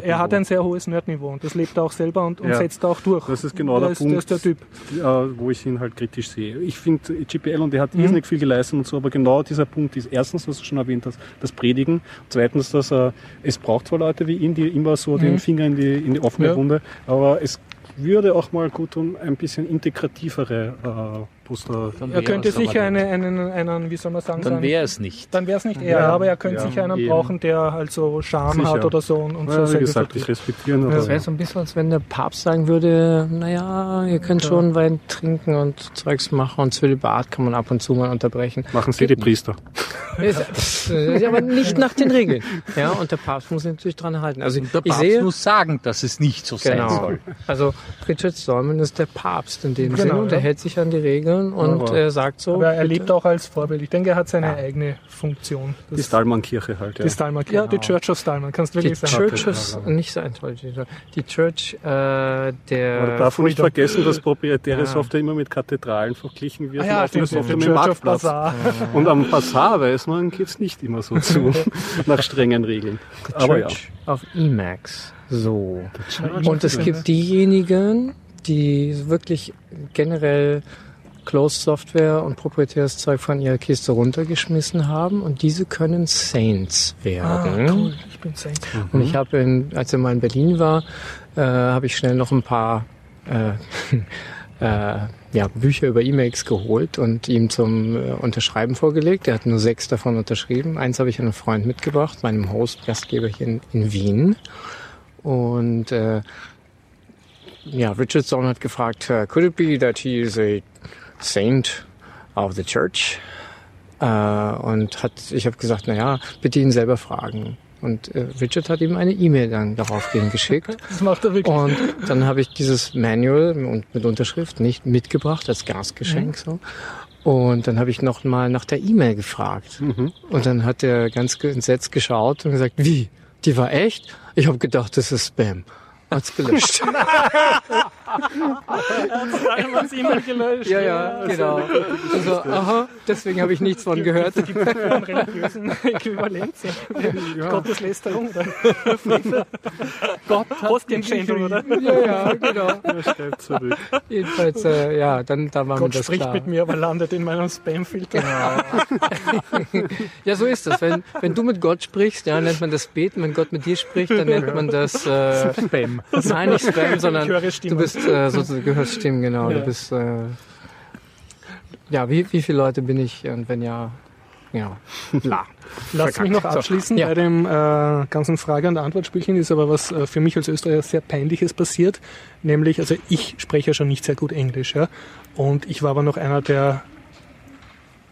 er hat ein sehr hohes Nerdniveau und das lebt er auch selber und, und Ja. setzt er auch durch. Das ist genau der der Punkt, ist der Typ. äh, wo ich ihn halt kritisch sehe. Ich finde GPL und er hat Mhm. irrsinnig viel geleistet und so, aber genau dieser Punkt ist erstens, was du schon erwähnt hast, das Predigen. Zweitens, dass er, es braucht zwar Leute wie ihn, die immer so den Mhm. Finger in die, in die offene Ja. Wunde, aber es würde auch mal gut tun, ein bisschen integrativere äh, Dann Er könnte sicher eine, einen, einen, wie soll man sagen, so Dann wäre es nicht. Dann wäre es nicht er, Ja, aber er könnte ja, sicher einen eben. brauchen, der halt so Charme Sicher. hat oder so und, und so Ja, wie selber gesagt, ich vertritt. respektiere ihn, aber Das wäre so ein bisschen, als wenn der Papst sagen würde, naja, ihr könnt schon Wein trinken und Zeugs machen und Zölibat kann man ab und zu mal unterbrechen. machen Sie die Priester. Aber nicht nach den Regeln. Ja, und der Papst muss sich natürlich dran halten. Also Der ich Papst sehe, muss sagen, dass es nicht so sein Genau. soll. Also Richard Stallman ist der Papst in dem Genau, Sinne und er hält sich an die Regeln und Aber- er sagt so. Aber er bitte. lebt auch als Vorbild. Ich denke, er hat seine eigene Funktion. Die Das, Stallmann-Kirche halt, ja. die Stallman, ja, die Genau. Church of Stallman, kannst du die wirklich sagen. Church of, nicht Scientology, die Church äh, Aber der darf man nicht Freedom. vergessen, dass proprietäre Ja. Software immer mit Kathedralen verglichen wird. Ah ja, und stimmt, Software die mit Marktplatz. Bazaar. Und am Bazar weiß man, geht's nicht immer so zu, nach strengen Regeln. Aber ja. Church of Emacs. So. Und es gibt diejenigen, die wirklich generell Closed Software und proprietäres Zeug von ihrer Kiste runtergeschmissen haben und diese können Saints Ah, werden. cool. Ich bin Saint. Und ich habe, in, als er mal in Berlin war, äh, habe ich schnell noch ein paar äh, äh, ja, Bücher über Emacs geholt und ihm zum äh, Unterschreiben vorgelegt. Er hat nur sechs davon unterschrieben. Eins habe ich einem Freund mitgebracht, meinem Host, Gastgeber hier in, in Wien. Und äh, ja, Richardson hat gefragt, could it be that he is a saint of the church? Äh, und hat, ich habe gesagt, na ja, bitte ihn selber fragen. Und äh, Richard hat ihm eine E-Mail dann daraufhin geschickt. Das macht er wirklich. Und dann habe ich dieses Manual und mit Unterschrift nicht mitgebracht als Gastgeschenk so. Und dann habe ich noch mal nach der E-Mail gefragt. Und dann hat er ganz entsetzt geschaut und gesagt, wie? Die war echt? Ich habe gedacht, das ist Spam. Hat's gelöscht. Stallmans E-Mail gelöscht. ja, ja, genau. Also, aha, deswegen habe ich nichts von gehört. Gibt es eine religiösen Äquivalenz? Gotteslästerung oder Gott Hostienschändung, oder? Ja, ja, genau. Er schreibt zurück. Jedenfalls, äh, ja, dann da war mir Gott das spricht klar. mit mir, aber landet in meinem Spamfilter. Ja, so ist das. Wenn, wenn du mit Gott sprichst, ja, nennt man das Beten. Wenn Gott mit dir spricht, dann nennt man das äh, Spam. Nein, nicht Spam, sondern du bist äh, sozusagen du hörst Stimmen, genau. Ja. Du bist äh, ja, wie, wie viele Leute bin ich und wenn ja, ja, la. Lass mich noch So, abschließen ja. bei dem äh, ganzen Frage- und Antwortspielchen ist aber was äh, für mich als Österreicher sehr peinliches passiert, nämlich also ich spreche ja schon nicht sehr gut Englisch, ja, und ich war aber noch einer, der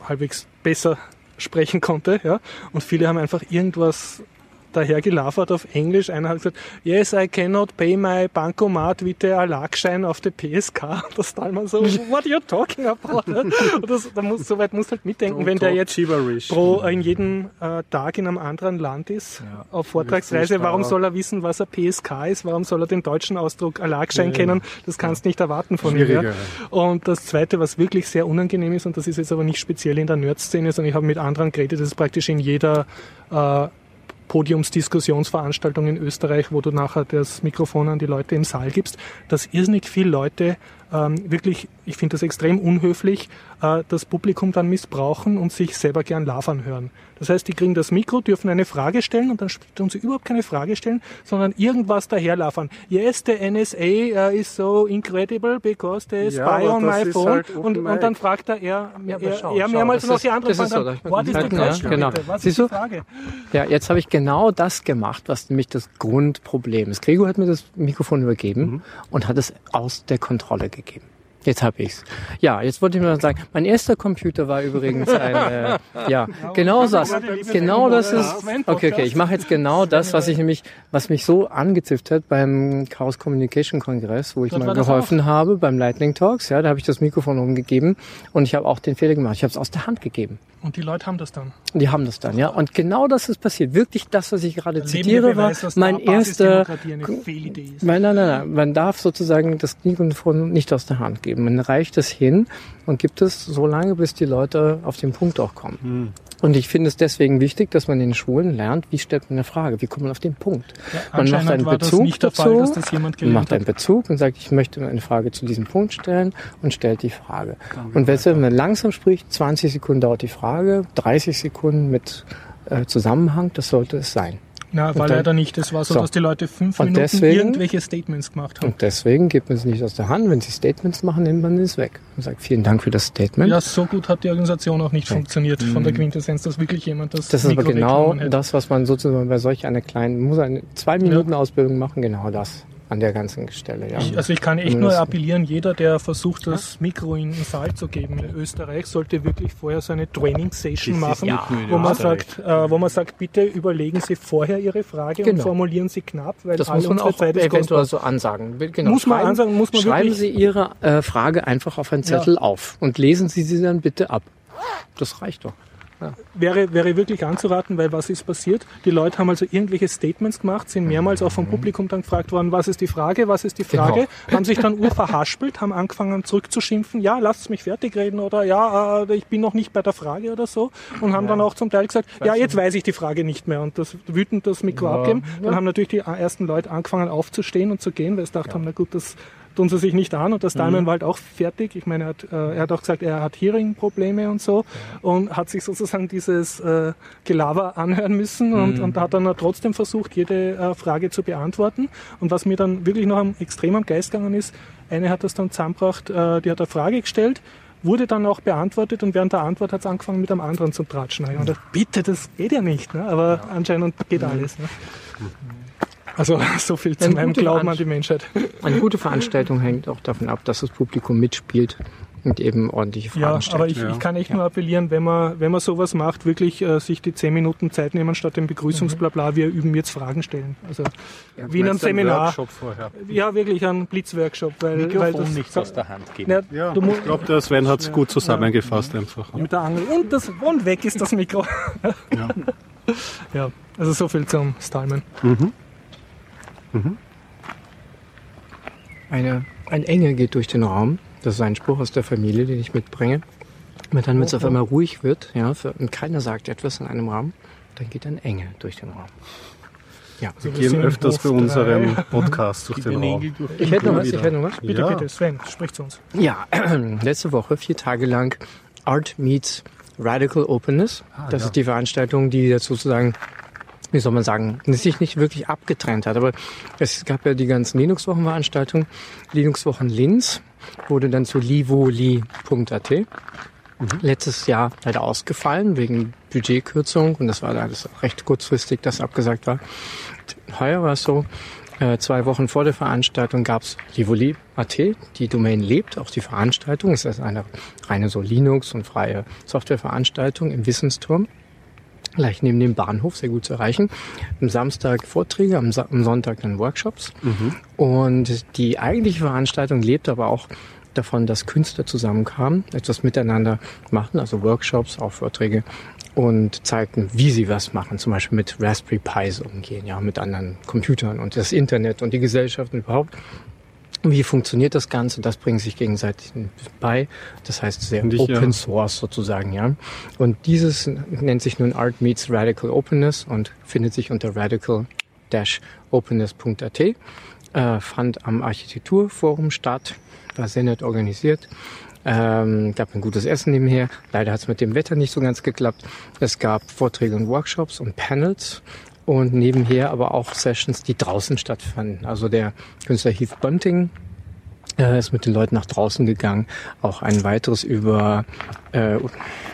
halbwegs besser sprechen konnte, ja, und viele haben einfach irgendwas daher gelafert auf Englisch. Einer hat gesagt, yes, I cannot pay my Bankomat with the Alag-Schein auf der PSK. Das Talman so, what are you talking about? Und das, da muss, so weit musst du halt mitdenken, wenn der jetzt Gibberish. pro äh, in jedem äh, Tag in einem anderen Land ist, auf Vortragsreise, warum soll er wissen, was ein PSK ist? Warum soll er den deutschen Ausdruck Alag-Schein kennen? Das kannst du nicht erwarten von Ja? Und das Zweite, was wirklich sehr unangenehm ist, und das ist jetzt aber nicht speziell in der Nerd-Szene, sondern ich habe mit anderen geredet, das ist praktisch in jeder äh, Podiumsdiskussionsveranstaltung in Österreich, wo du nachher das Mikrofon an die Leute im Saal gibst, dass irrsinnig viele Leute ähm, wirklich, ich finde das extrem unhöflich, äh, das Publikum dann missbrauchen und sich selber gern lavern hören. Das heißt, die kriegen das Mikro, dürfen eine Frage stellen und dann tun sie überhaupt keine Frage stellen, sondern irgendwas daherlafern. Yes, the NSA uh, is so incredible because they Ja, spy on my phone. halt und, und dann fragt er, er, Ja, er, schau, er schau, mehrmals auch ist- die ist fragen so, dann, what is the Ja, question, genau. bitte? Was Siehst ist die? Frage? Ja, jetzt habe ich genau das gemacht, was nämlich das Grundproblem ist. Gregor hat mir das Mikrofon übergeben und hat es aus der Kontrolle gegeben. Jetzt habe ich's. Ja, jetzt wollte ich mal sagen, mein erster Computer war übrigens ein, äh, ja, genau das, genau das ist, okay, okay, ich mache jetzt genau das, was ich nämlich, was mich so angezifft hat beim Chaos Communication Kongress, wo ich Dort mal geholfen habe, beim Lightning Talks, ja, da habe ich das Mikrofon umgegeben und ich habe auch den Fehler gemacht, ich habe es aus der Hand gegeben. Und die Leute haben das dann. Die haben das dann, ja. Und genau das ist passiert. Wirklich das, was ich gerade zitiere, war Beweis, mein erster. Nein, nein, nein, nein. Man darf sozusagen das Mikrofon nicht aus der Hand geben. Man reicht es hin und gibt es so lange, bis die Leute auf den Punkt auch kommen. Und ich finde es deswegen wichtig, dass man in den Schulen lernt, wie stellt man eine Frage, wie kommt man auf den Punkt. man macht einen Bezug dazu, Fall, dass das jemand man gelernt macht einen. Bezug und sagt, ich möchte eine Frage zu diesem Punkt stellen und stellt die Frage. Und wenn man langsam spricht, 20 Sekunden dauert die Frage, 30 Sekunden mit äh, Zusammenhang, das sollte es sein. Na, war dann- leider nicht. Es war so, So. dass die Leute fünf Minuten deswegen- irgendwelche Statements gemacht haben. Und deswegen gibt man es nicht aus der Hand. Wenn sie Statements machen, nimmt man es weg und sagt, vielen Dank für das Statement. Ja, so gut hat die Organisation auch nicht funktioniert von der Quintessenz, dass wirklich jemand das Mhm. das ist aber Mikro genau weggenommen hätte. das, was man sozusagen bei solch einer kleinen, muss eine zwei Minuten Ausbildung machen, genau das. An der ganzen Stelle. Ja. Ich, also ich kann echt nur appellieren, jeder, der versucht, das Mikro in den Saal zu geben in Österreich, sollte wirklich vorher so eine Training-Session machen, wo man, sagt, äh, wo man sagt, bitte überlegen Sie vorher Ihre Frage und Genau. formulieren Sie knapp, weil Das alle muss man unsere auch Zeit ist eventuell so ansagen. Genau. Muss man schreiben, ansagen, muss man Schreiben wirklich- Sie Ihre äh, Frage einfach auf einen Zettel auf und lesen Sie sie dann bitte ab. Das reicht doch. Wäre, wäre wirklich anzuraten, weil was ist passiert? Die Leute haben also irgendwelche Statements gemacht, sind mehrmals auch vom Publikum dann gefragt worden, was ist die Frage, was ist die Frage, haben sich dann urverhaspelt, haben angefangen zurückzuschimpfen, ja, lasst mich fertig reden oder ja, äh, ich bin noch nicht bei der Frage oder so. Und haben dann auch zum Teil gesagt, ja, jetzt weiß ich die Frage nicht mehr. Und das wütend das Mikro abgeben. Dann haben natürlich die ersten Leute angefangen aufzustehen und zu gehen, weil sie gedacht haben, na gut, das tun sie sich nicht an und das Diamond war halt auch fertig. Ich meine, er hat, äh, er hat auch gesagt, er hat Hearing-Probleme und so und hat sich sozusagen dieses äh, Gelaber anhören müssen und, und hat dann trotzdem versucht, jede äh, Frage zu beantworten. Und was mir dann wirklich noch am, extrem am Geist gegangen ist, eine hat das dann zusammengebracht, äh, die hat eine Frage gestellt, wurde dann auch beantwortet und während der Antwort hat es angefangen mit einem anderen zu tratschen. Und ich dachte, bitte, das geht ja nicht, ne? aber anscheinend geht alles. Ne? Also so viel zu Eine meinem gute Glauben an die Menschheit. Eine gute Veranstaltung hängt auch davon ab, dass das Publikum mitspielt und eben ordentliche Fragen Ja, stellt. aber ich, Ja. ich kann echt nur appellieren, wenn man, wenn man sowas macht, wirklich äh, sich die zehn Minuten Zeit nehmen, statt dem Begrüßungsblabla, wir üben jetzt Fragen stellen. Also wie in einem Seminar. Workshop vorher. Ja, wirklich ein Blitzworkshop, weil, weil Mikrofon das nicht aus der Hand geben. Ja, Ja, ich glaube, der Sven hat es gut zusammengefasst einfach. mit der Angel und das und weg ist das Mikro. Ja. ja, also so viel zum Stallman. Eine, ein Engel geht durch den Raum. Das ist ein Spruch aus der Familie, den ich mitbringe. Und dann, wenn es auf einmal ruhig wird, ja, für, und keiner sagt etwas in einem Raum, dann geht ein Engel durch den Raum. Ja. Wir gehen öfters Hof bei unserem Podcast durch den Raum. Ich hätte noch was, ich hätte noch was. Bitte, Ja. bitte, Sven, sprich zu uns. Ja, letzte Woche, vier Tage lang, Art Meets Radical Openness. das ja. ist die Veranstaltung, die jetzt sozusagen, wie soll man sagen, sich nicht wirklich abgetrennt hat. Aber es gab ja die ganzen Linux-Wochen-Veranstaltungen. Linux-Wochen Linz wurde dann zu livoli.at. Letztes Jahr leider ausgefallen wegen Budgetkürzung und das war alles recht kurzfristig, das abgesagt war. Heuer war es so, äh, zwei Wochen vor der Veranstaltung gab's Livoli.at, die Domain lebt, auch die Veranstaltung. Es ist eine reine so Linux und freie Softwareveranstaltung im Wissensturm. Gleich neben dem Bahnhof, sehr gut zu erreichen. Am Samstag Vorträge, am, Sa am Sonntag dann Workshops. Und die eigentliche Veranstaltung lebt aber auch davon, dass Künstler zusammenkamen, etwas miteinander machen, also Workshops, auch Vorträge und zeigten, wie sie was machen, zum Beispiel mit Raspberry Pis umgehen, ja, mit anderen Computern und das Internet und die Gesellschaft und überhaupt. Wie funktioniert das Ganze? Das bringen sich gegenseitig bei. Das heißt sehr ich, Open ja. Source sozusagen, ja. Und dieses nennt sich nun Art Meets Radical Openness und findet sich unter radical-openness.at. Äh, fand am Architekturforum statt, war sehr nett organisiert. Ähm, gab ein gutes Essen nebenher. Leider hat es mit dem Wetter nicht so ganz geklappt. Es gab Vorträge und Workshops und Panels und nebenher aber auch Sessions, die draußen stattfanden. Also der Künstler Heath Bunting äh, ist mit den Leuten nach draußen gegangen. Auch ein weiteres über, äh,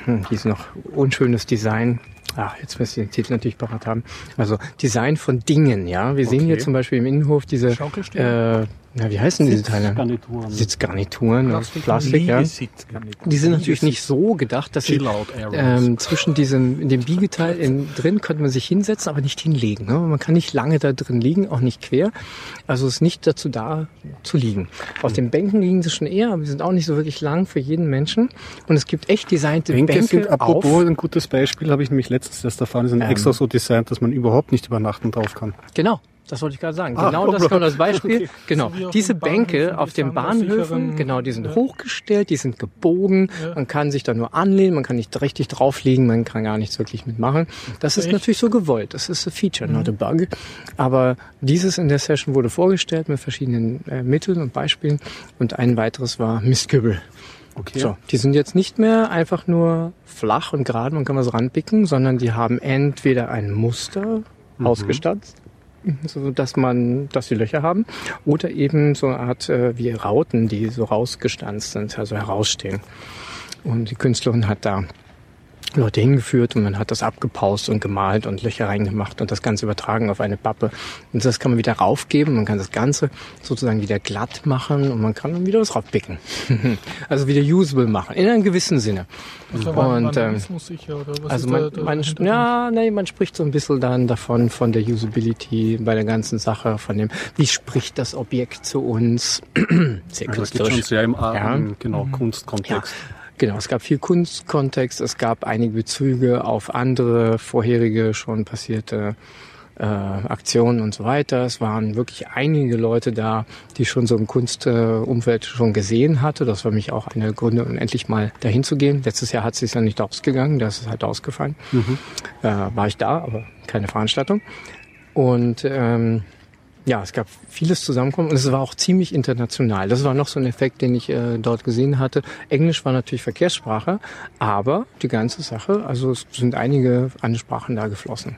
hm, hieß noch, unschönes Design. Ach, jetzt müsst ihr den Titel natürlich parat haben. Also Design von Dingen, ja. Wir sehen hier Okay. zum Beispiel im Innenhof diese, äh, na, wie heißen diese Teile? Garnituren. Sitzgarnituren aus Plastik- Plastik, ja. Die sind natürlich nicht so gedacht, dass sie ähm, zwischen diesem, in dem Biegeteil in, drin könnte man sich hinsetzen, aber nicht hinlegen. Ne? Man kann nicht lange da drin liegen, auch nicht quer. Also es ist nicht dazu da, zu liegen. Auf den Bänken liegen sie schon eher, aber die sind auch nicht so wirklich lang für jeden Menschen. Und es gibt echt designte Bänke Bänke, sind, apropos auf. ein gutes Beispiel, habe ich nämlich letztens erst erfahren, die sind Ähm. extra so designt, dass man überhaupt nicht übernachten drauf kann. Genau. Das wollte ich gerade sagen. Ah, Genau das kommt Beispiel. Genau. So wie auf Diese Bänke Bahnhöfen, auf den Bahnhöfen, sicheren- genau, die sind Ja. hochgestellt, die sind gebogen. Ja. Man kann sich da nur anlehnen, man kann nicht richtig drauf liegen, man kann gar nichts wirklich mitmachen. Das ist natürlich so gewollt. Das ist a Feature, not a Bug. Aber dieses in der Session wurde vorgestellt mit verschiedenen äh, Mitteln und Beispielen. Und ein weiteres war Mistkübel. Okay. So, die sind jetzt nicht mehr einfach nur flach und gerade, man kann was ranpicken, sondern die haben entweder ein Muster ausgestanzt, so dass man, dass die Löcher haben, oder eben so eine Art äh, wie Rauten, die so rausgestanzt sind, also herausstehen. Und die Künstlerin hat da Leute hingeführt und man hat das abgepaust und gemalt und Löcher reingemacht und das Ganze übertragen auf eine Pappe. Und das kann man wieder raufgeben, man kann das Ganze sozusagen wieder glatt machen und man kann dann wieder was raufpicken. also wieder usable machen, in einem gewissen Sinne. Also Und, ähm, sicher, Also man, ja, nee, man spricht so ein bisschen dann davon, von der Usability bei der ganzen Sache, von dem, wie spricht das Objekt zu uns? Sehr Also es geht schon künstlerisch. sehr im, Ja. im genau, Kunstkontext. Genau, es gab viel Kunstkontext, es gab einige Bezüge auf andere vorherige schon passierte äh, Aktionen und so weiter. Es waren wirklich einige Leute da, die schon so im Kunstumfeld äh, Umfeld schon gesehen hatte. Das war mich auch eine Gründe, um endlich mal dahin zu gehen. Letztes Jahr hat es sich ja nicht ausgegangen, das ist halt ausgefallen. Äh, war ich da, aber keine Veranstaltung. Und ähm, ja, es gab vieles zusammenkommen und es war auch ziemlich international. Das war noch so ein Effekt, den ich äh, dort gesehen hatte. Englisch war natürlich Verkehrssprache, aber die ganze Sache, also es sind einige andere Sprachen da geflossen.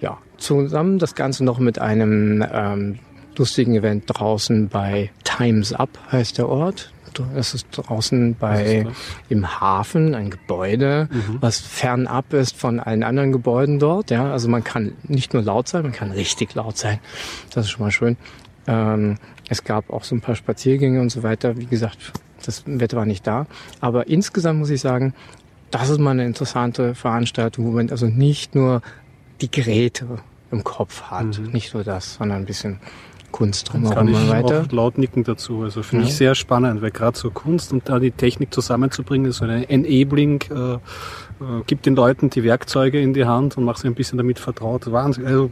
Ja, zusammen das Ganze noch mit einem ähm, lustigen Event draußen bei Times Up heißt der Ort. Das ist draußen bei das? im Hafen ein Gebäude, was fernab ist von allen anderen Gebäuden dort. Ja, also man kann nicht nur laut sein, man kann richtig laut sein. Das ist schon mal schön. Ähm, es gab auch so ein paar Spaziergänge und so weiter. Wie gesagt, das Wetter war nicht da. Aber insgesamt muss ich sagen, das ist mal eine interessante Veranstaltung, wo man also nicht nur die Geräte im Kopf hat, nicht nur das, sondern ein bisschen Kunst Kann drumherum ich und weiter. auch laut nicken dazu. Also finde Ja. ich sehr spannend, weil gerade so Kunst und da die Technik zusammenzubringen, so ein Enabling, äh, äh, gibt den Leuten die Werkzeuge in die Hand und macht sie ein bisschen damit vertraut. Wahnsinn. Also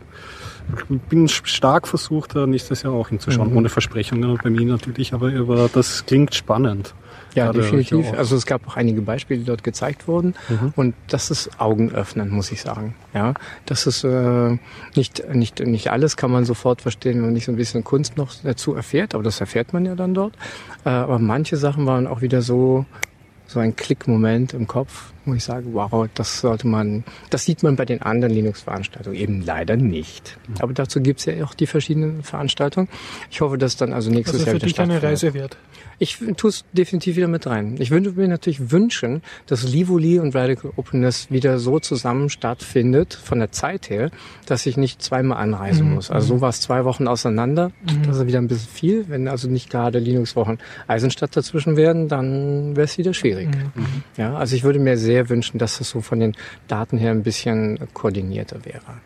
ich bin stark versucht, da nächstes Jahr auch hinzuschauen, Mhm. ohne Versprechungen bei mir natürlich, aber, aber das klingt spannend. Ja, definitiv. Also es gab auch einige Beispiele, die dort gezeigt wurden. Und das ist Augenöffnend, muss ich sagen. Ja, das ist äh, nicht, nicht, nicht alles kann man sofort verstehen, wenn man nicht so ein bisschen Kunst noch dazu erfährt, aber das erfährt man ja dann dort. Äh, aber manche Sachen waren auch wieder so, so ein Klickmoment im Kopf, wo ich sage, wow, das sollte man, das sieht man bei den anderen Linux-Veranstaltungen eben leider nicht. Aber dazu gibt's ja auch die verschiedenen Veranstaltungen. Ich hoffe, dass dann also nächstes Also Jahr für wieder dich eine stattfindet. Reise wert. Ich tue es definitiv wieder mit rein. Ich würde mir natürlich wünschen, dass Livoli und Radical Openness wieder so zusammen stattfindet, von der Zeit her, dass ich nicht zweimal anreisen muss. Also so war es zwei Wochen auseinander. Das ist wieder ein bisschen viel. Wenn also nicht gerade Linux-Wochen Eisenstadt dazwischen werden, dann wäre es wieder schwierig. Ja, also ich würde mir sehr wünschen, dass das so von den Daten her ein bisschen koordinierter wäre.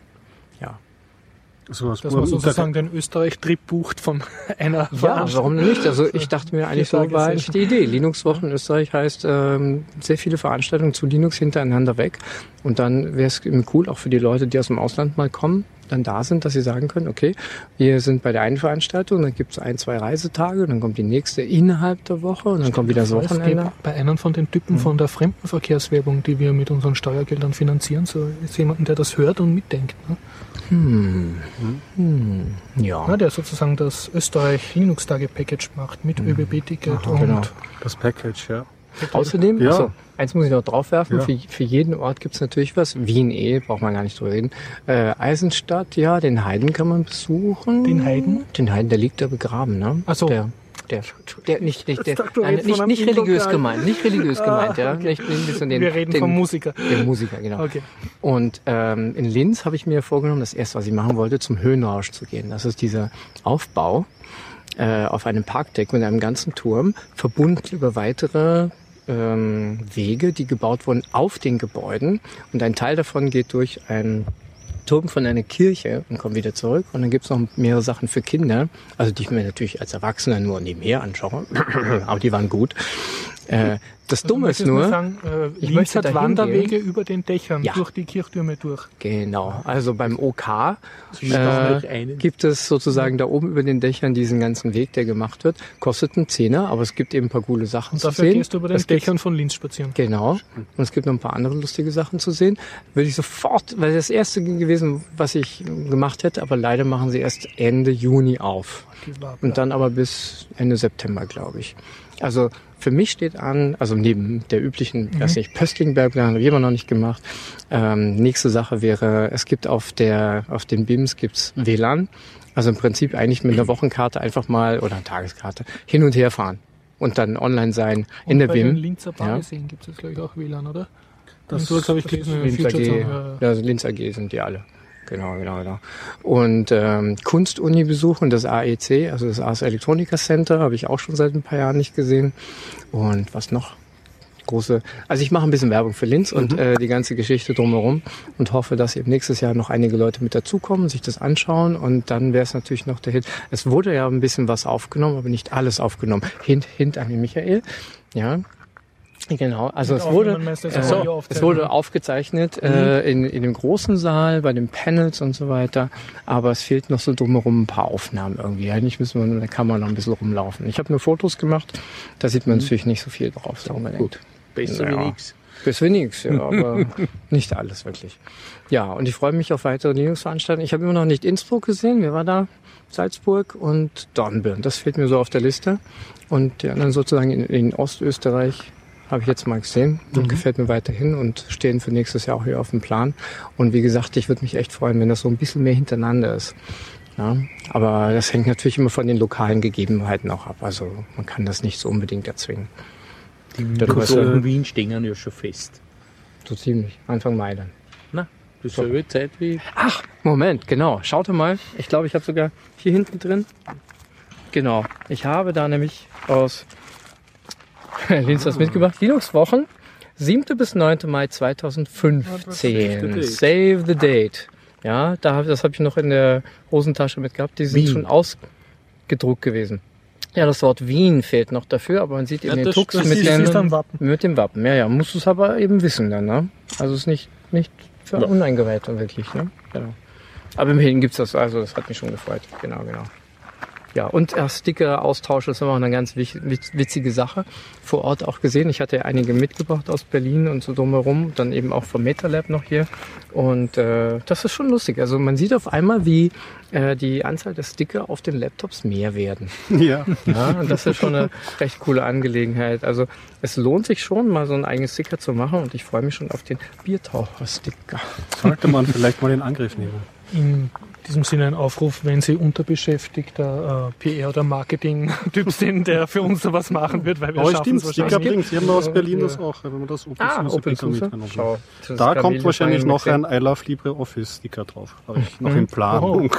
Ja. So was Dass man sozusagen den Österreich-Trip bucht von einer Ja, warum nicht? Also ich dachte mir eigentlich so, war eigentlich die Idee. Linux-Wochen in Österreich heißt ähm, sehr viele Veranstaltungen zu Linux hintereinander weg. Und dann wäre es cool, auch für die Leute, die aus dem Ausland mal kommen, dann da sind, dass sie sagen können, okay, wir sind bei der einen Veranstaltung, dann gibt es ein, zwei Reisetage, dann kommt die nächste innerhalb der Woche und dann kommt wieder das Wochenende. bei einem von den Typen von der Fremdenverkehrswerbung, die wir mit unseren Steuergeldern finanzieren, so ist jemanden, der das hört und mitdenkt. Ne? Ja. Ja, der sozusagen das Österreich-Linux-Tage-Package macht mit ÖBB-Ticket und genau. Das Package, ja. Außerdem, Ja. also, eins muss ich noch draufwerfen, Ja. für, für jeden Ort gibt's natürlich was. Wien eh, braucht man gar nicht drüber reden. Äh, Eisenstadt, ja, den Heiden kann man besuchen. Den Heiden? Den Heiden, der liegt da begraben, ne? Ach so. Der, der, der nicht, nicht, der, nein, nicht, nicht religiös gemeint, nicht religiös gemeint, ja. okay. Nicht, nicht den, wir reden den, vom Musiker. Der Musiker, genau. Okay. Und ähm, in Linz habe ich mir vorgenommen, das erste, was ich machen wollte, zum Höhenrausch zu gehen. Das ist dieser Aufbau äh, auf einem Parkdeck mit einem ganzen Turm, verbunden über weitere ähm, Wege, die gebaut wurden auf den Gebäuden. Und ein Teil davon geht durch einen Turm von einer Kirche und kommt wieder zurück. Und dann gibt's noch mehrere Sachen für Kinder, also die ich mir natürlich als Erwachsener nur nebenher anschaue, aber die waren gut. Äh, das Also Dumme ist möchtest du nur, sagen, äh, ich Linz möchte hat Wanderwege gehen. über den Dächern, Ja. durch die Kirchtürme durch. Genau, also beim OK Ist äh, gibt es sozusagen da oben über den Dächern diesen ganzen Weg, der gemacht wird. Kostet einen Zehner, aber es gibt eben ein paar coole Sachen Und zu dafür sehen. gehst du über den Das gibt's- Dächern von Linz spazieren. Genau. Und es gibt noch ein paar andere lustige Sachen zu sehen. Würde ich sofort, weil das erste gewesen, was ich gemacht hätte, aber leider machen sie erst Ende Juni auf. Und dann aber bis Ende September, glaube ich. Also für mich steht an, also neben der üblichen, Mhm. weiß nicht, Pöstlingbergplan habe ich immer noch nicht gemacht. Ähm, nächste Sache wäre, es gibt auf der, auf den BIMs gibt's WLAN. Also im Prinzip eigentlich mit einer Wochenkarte einfach mal oder einer Tageskarte hin und her fahren und dann online sein in Und der bei den BIM. Linzer Ja. Badeseen gibt es jetzt, glaube ich, auch WLAN, oder? Das habe ich gelesen. Linz AG, ja, ja. ja, also Linz AG sind die alle. Genau, genau, genau. Und ähm, Kunstuni besuchen, das AEC, also das Ars Electronica Center, habe ich auch schon seit ein paar Jahren nicht gesehen. Und was noch? Große, also ich mache ein bisschen Werbung für Linz und äh, die ganze Geschichte drumherum und hoffe, dass eben nächstes Jahr noch einige Leute mit dazukommen, sich das anschauen und dann wäre es natürlich noch der Hit. Es wurde ja ein bisschen was aufgenommen, aber nicht alles aufgenommen. Hint, hint an den Michael. Ja, Genau, also es wurde, äh, es wurde aufgezeichnet Mhm. äh, in, in dem großen Saal, bei den Panels und so weiter, aber es fehlt noch so drumherum ein paar Aufnahmen irgendwie. Eigentlich müssen wir mit der Kamera noch ein bisschen rumlaufen. Ich habe nur Fotos gemacht, da sieht man natürlich nicht so viel drauf, so unbedingt. Gut, besser Ja. wie nix. Bis nichts, ja, aber nicht alles wirklich. Ja, und ich freue mich auf weitere Linux-Veranstaltungen. Ich habe immer noch nicht Innsbruck gesehen, wer war da? Salzburg und Dornbirn. Das fehlt mir so auf der Liste. Und die anderen sozusagen in, in Ostösterreich habe ich jetzt mal gesehen und gefällt mir weiterhin und stehen für nächstes Jahr auch hier auf dem Plan. Und wie gesagt, ich würde mich echt freuen, wenn das so ein bisschen mehr hintereinander ist. Ja, aber das hängt natürlich immer von den lokalen Gegebenheiten auch ab. Also man kann das nicht so unbedingt erzwingen. Die Mikrofonen in Wien stehen ja schon fest. So ziemlich. Anfang Mai dann. Na, dieselbe Zeit wie Ach, Moment, genau. Schaut mal. Ich glaube, ich habe sogar hier hinten drin. Genau. Ich habe da nämlich aus Linz was mitgebracht. Linux-Wochen. 7. bis 9. Mai 2015. Save the date. Ja, da hab, das habe ich noch in der Hosentasche mit gehabt. Die sind Wien. schon ausgedruckt gewesen. Ja, das Wort Wien fehlt noch dafür, aber man sieht in Ja, den Tux mit, Wappen. mit dem Wappen. Ja, ja, musst du es aber eben wissen dann, ne? Also es ist nicht, nicht für Ja. Uneingeweihte wirklich, ne? Genau. Aber immerhin gibt's das, also das hat mich schon gefreut. Genau, genau. Ja, und äh, Sticker-Austausch ist immer eine ganz wich- witzige Sache. Vor Ort auch gesehen. Ich hatte ja einige mitgebracht aus Berlin und so drumherum. Dann eben auch vom MetaLab noch hier. Und äh, das ist schon lustig. Also man sieht auf einmal, wie äh, die Anzahl der Sticker auf den Laptops mehr werden. Ja. Ja, und das ist schon eine recht coole Angelegenheit. Also es lohnt sich schon, mal so einen eigenen Sticker zu machen. Und ich freue mich schon auf den Biertaucher-Sticker. Sollte man vielleicht mal in Angriff nehmen. In diesem Sinne ein Aufruf, wenn Sie unterbeschäftigter äh, PR- oder Marketing-Typ sind, der für uns sowas machen wird, weil wir Aber schaffen stimmt, es bringt. Sie haben aus Berlin Ja. das auch, wenn man das Open Ah, Source Open Source. Schau. Da kommt wahrscheinlich noch ein I Love LibreOffice Sticker drauf. Habe ich noch Mhm. in Planung.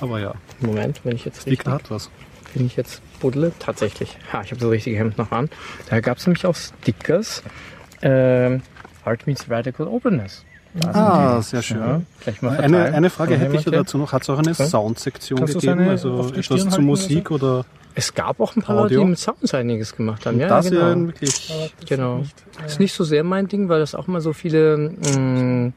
Aber ja, Moment, wenn ich jetzt Sticker hat was. wenn ich jetzt buddle, tatsächlich. Ha, ich habe das richtige Hemd noch an. Da gab es nämlich auch Stickers. Ähm, Art meets Radical Openness. Ah, sehr schön. Ja, mal Eine, eine Frage hätte ich dazu noch. Hat es auch eine Ja. Soundsektion gegeben? seine Also etwas zu Musik oder? Es gab auch ein paar Leute, die Audio. mit Sounds einiges gemacht haben. Ja, das genau. ja wirklich. Genau. Ist nicht so sehr mein Ding, weil das auch mal so viele mh,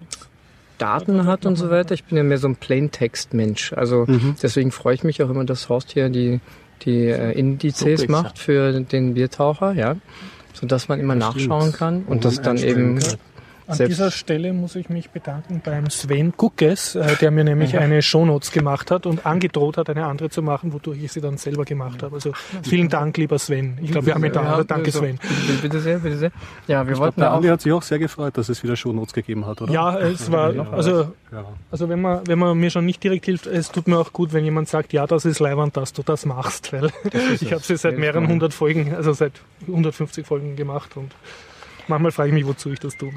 Daten hat und so weiter. Ich bin ja mehr so ein Plaintext-Mensch. Also Mhm. deswegen freue ich mich auch immer, dass Horst hier die, die äh, So Indizes besser. macht für den Biertaucher, ja. Sodass man immer Das nachschauen stimmt. kann Wo und das dann eben kann. An Selbst- dieser Stelle muss ich mich bedanken beim Sven Guckes, äh, der mir nämlich eine Shownotes gemacht hat und angedroht hat, eine andere zu machen, wodurch ich sie dann selber gemacht habe. Also vielen Dank, lieber Sven. Ich glaube, wir haben ihn da. Ja, Danke, so. Sven. Bitte, bitte sehr, bitte sehr. Ja, wir Ich wollten glaube, der auch Andi hat sich auch sehr gefreut, dass es wieder Shownotes gegeben hat, oder? Ja, es war, Ja. also, Ja. also wenn man, wenn man mir schon nicht direkt hilft, es tut mir auch gut, wenn jemand sagt, ja, das ist leibend, dass du das machst, weil ich habe sie seit mehreren hundert Folgen, also seit 150 Folgen gemacht und manchmal frage ich mich, wozu ich das tue.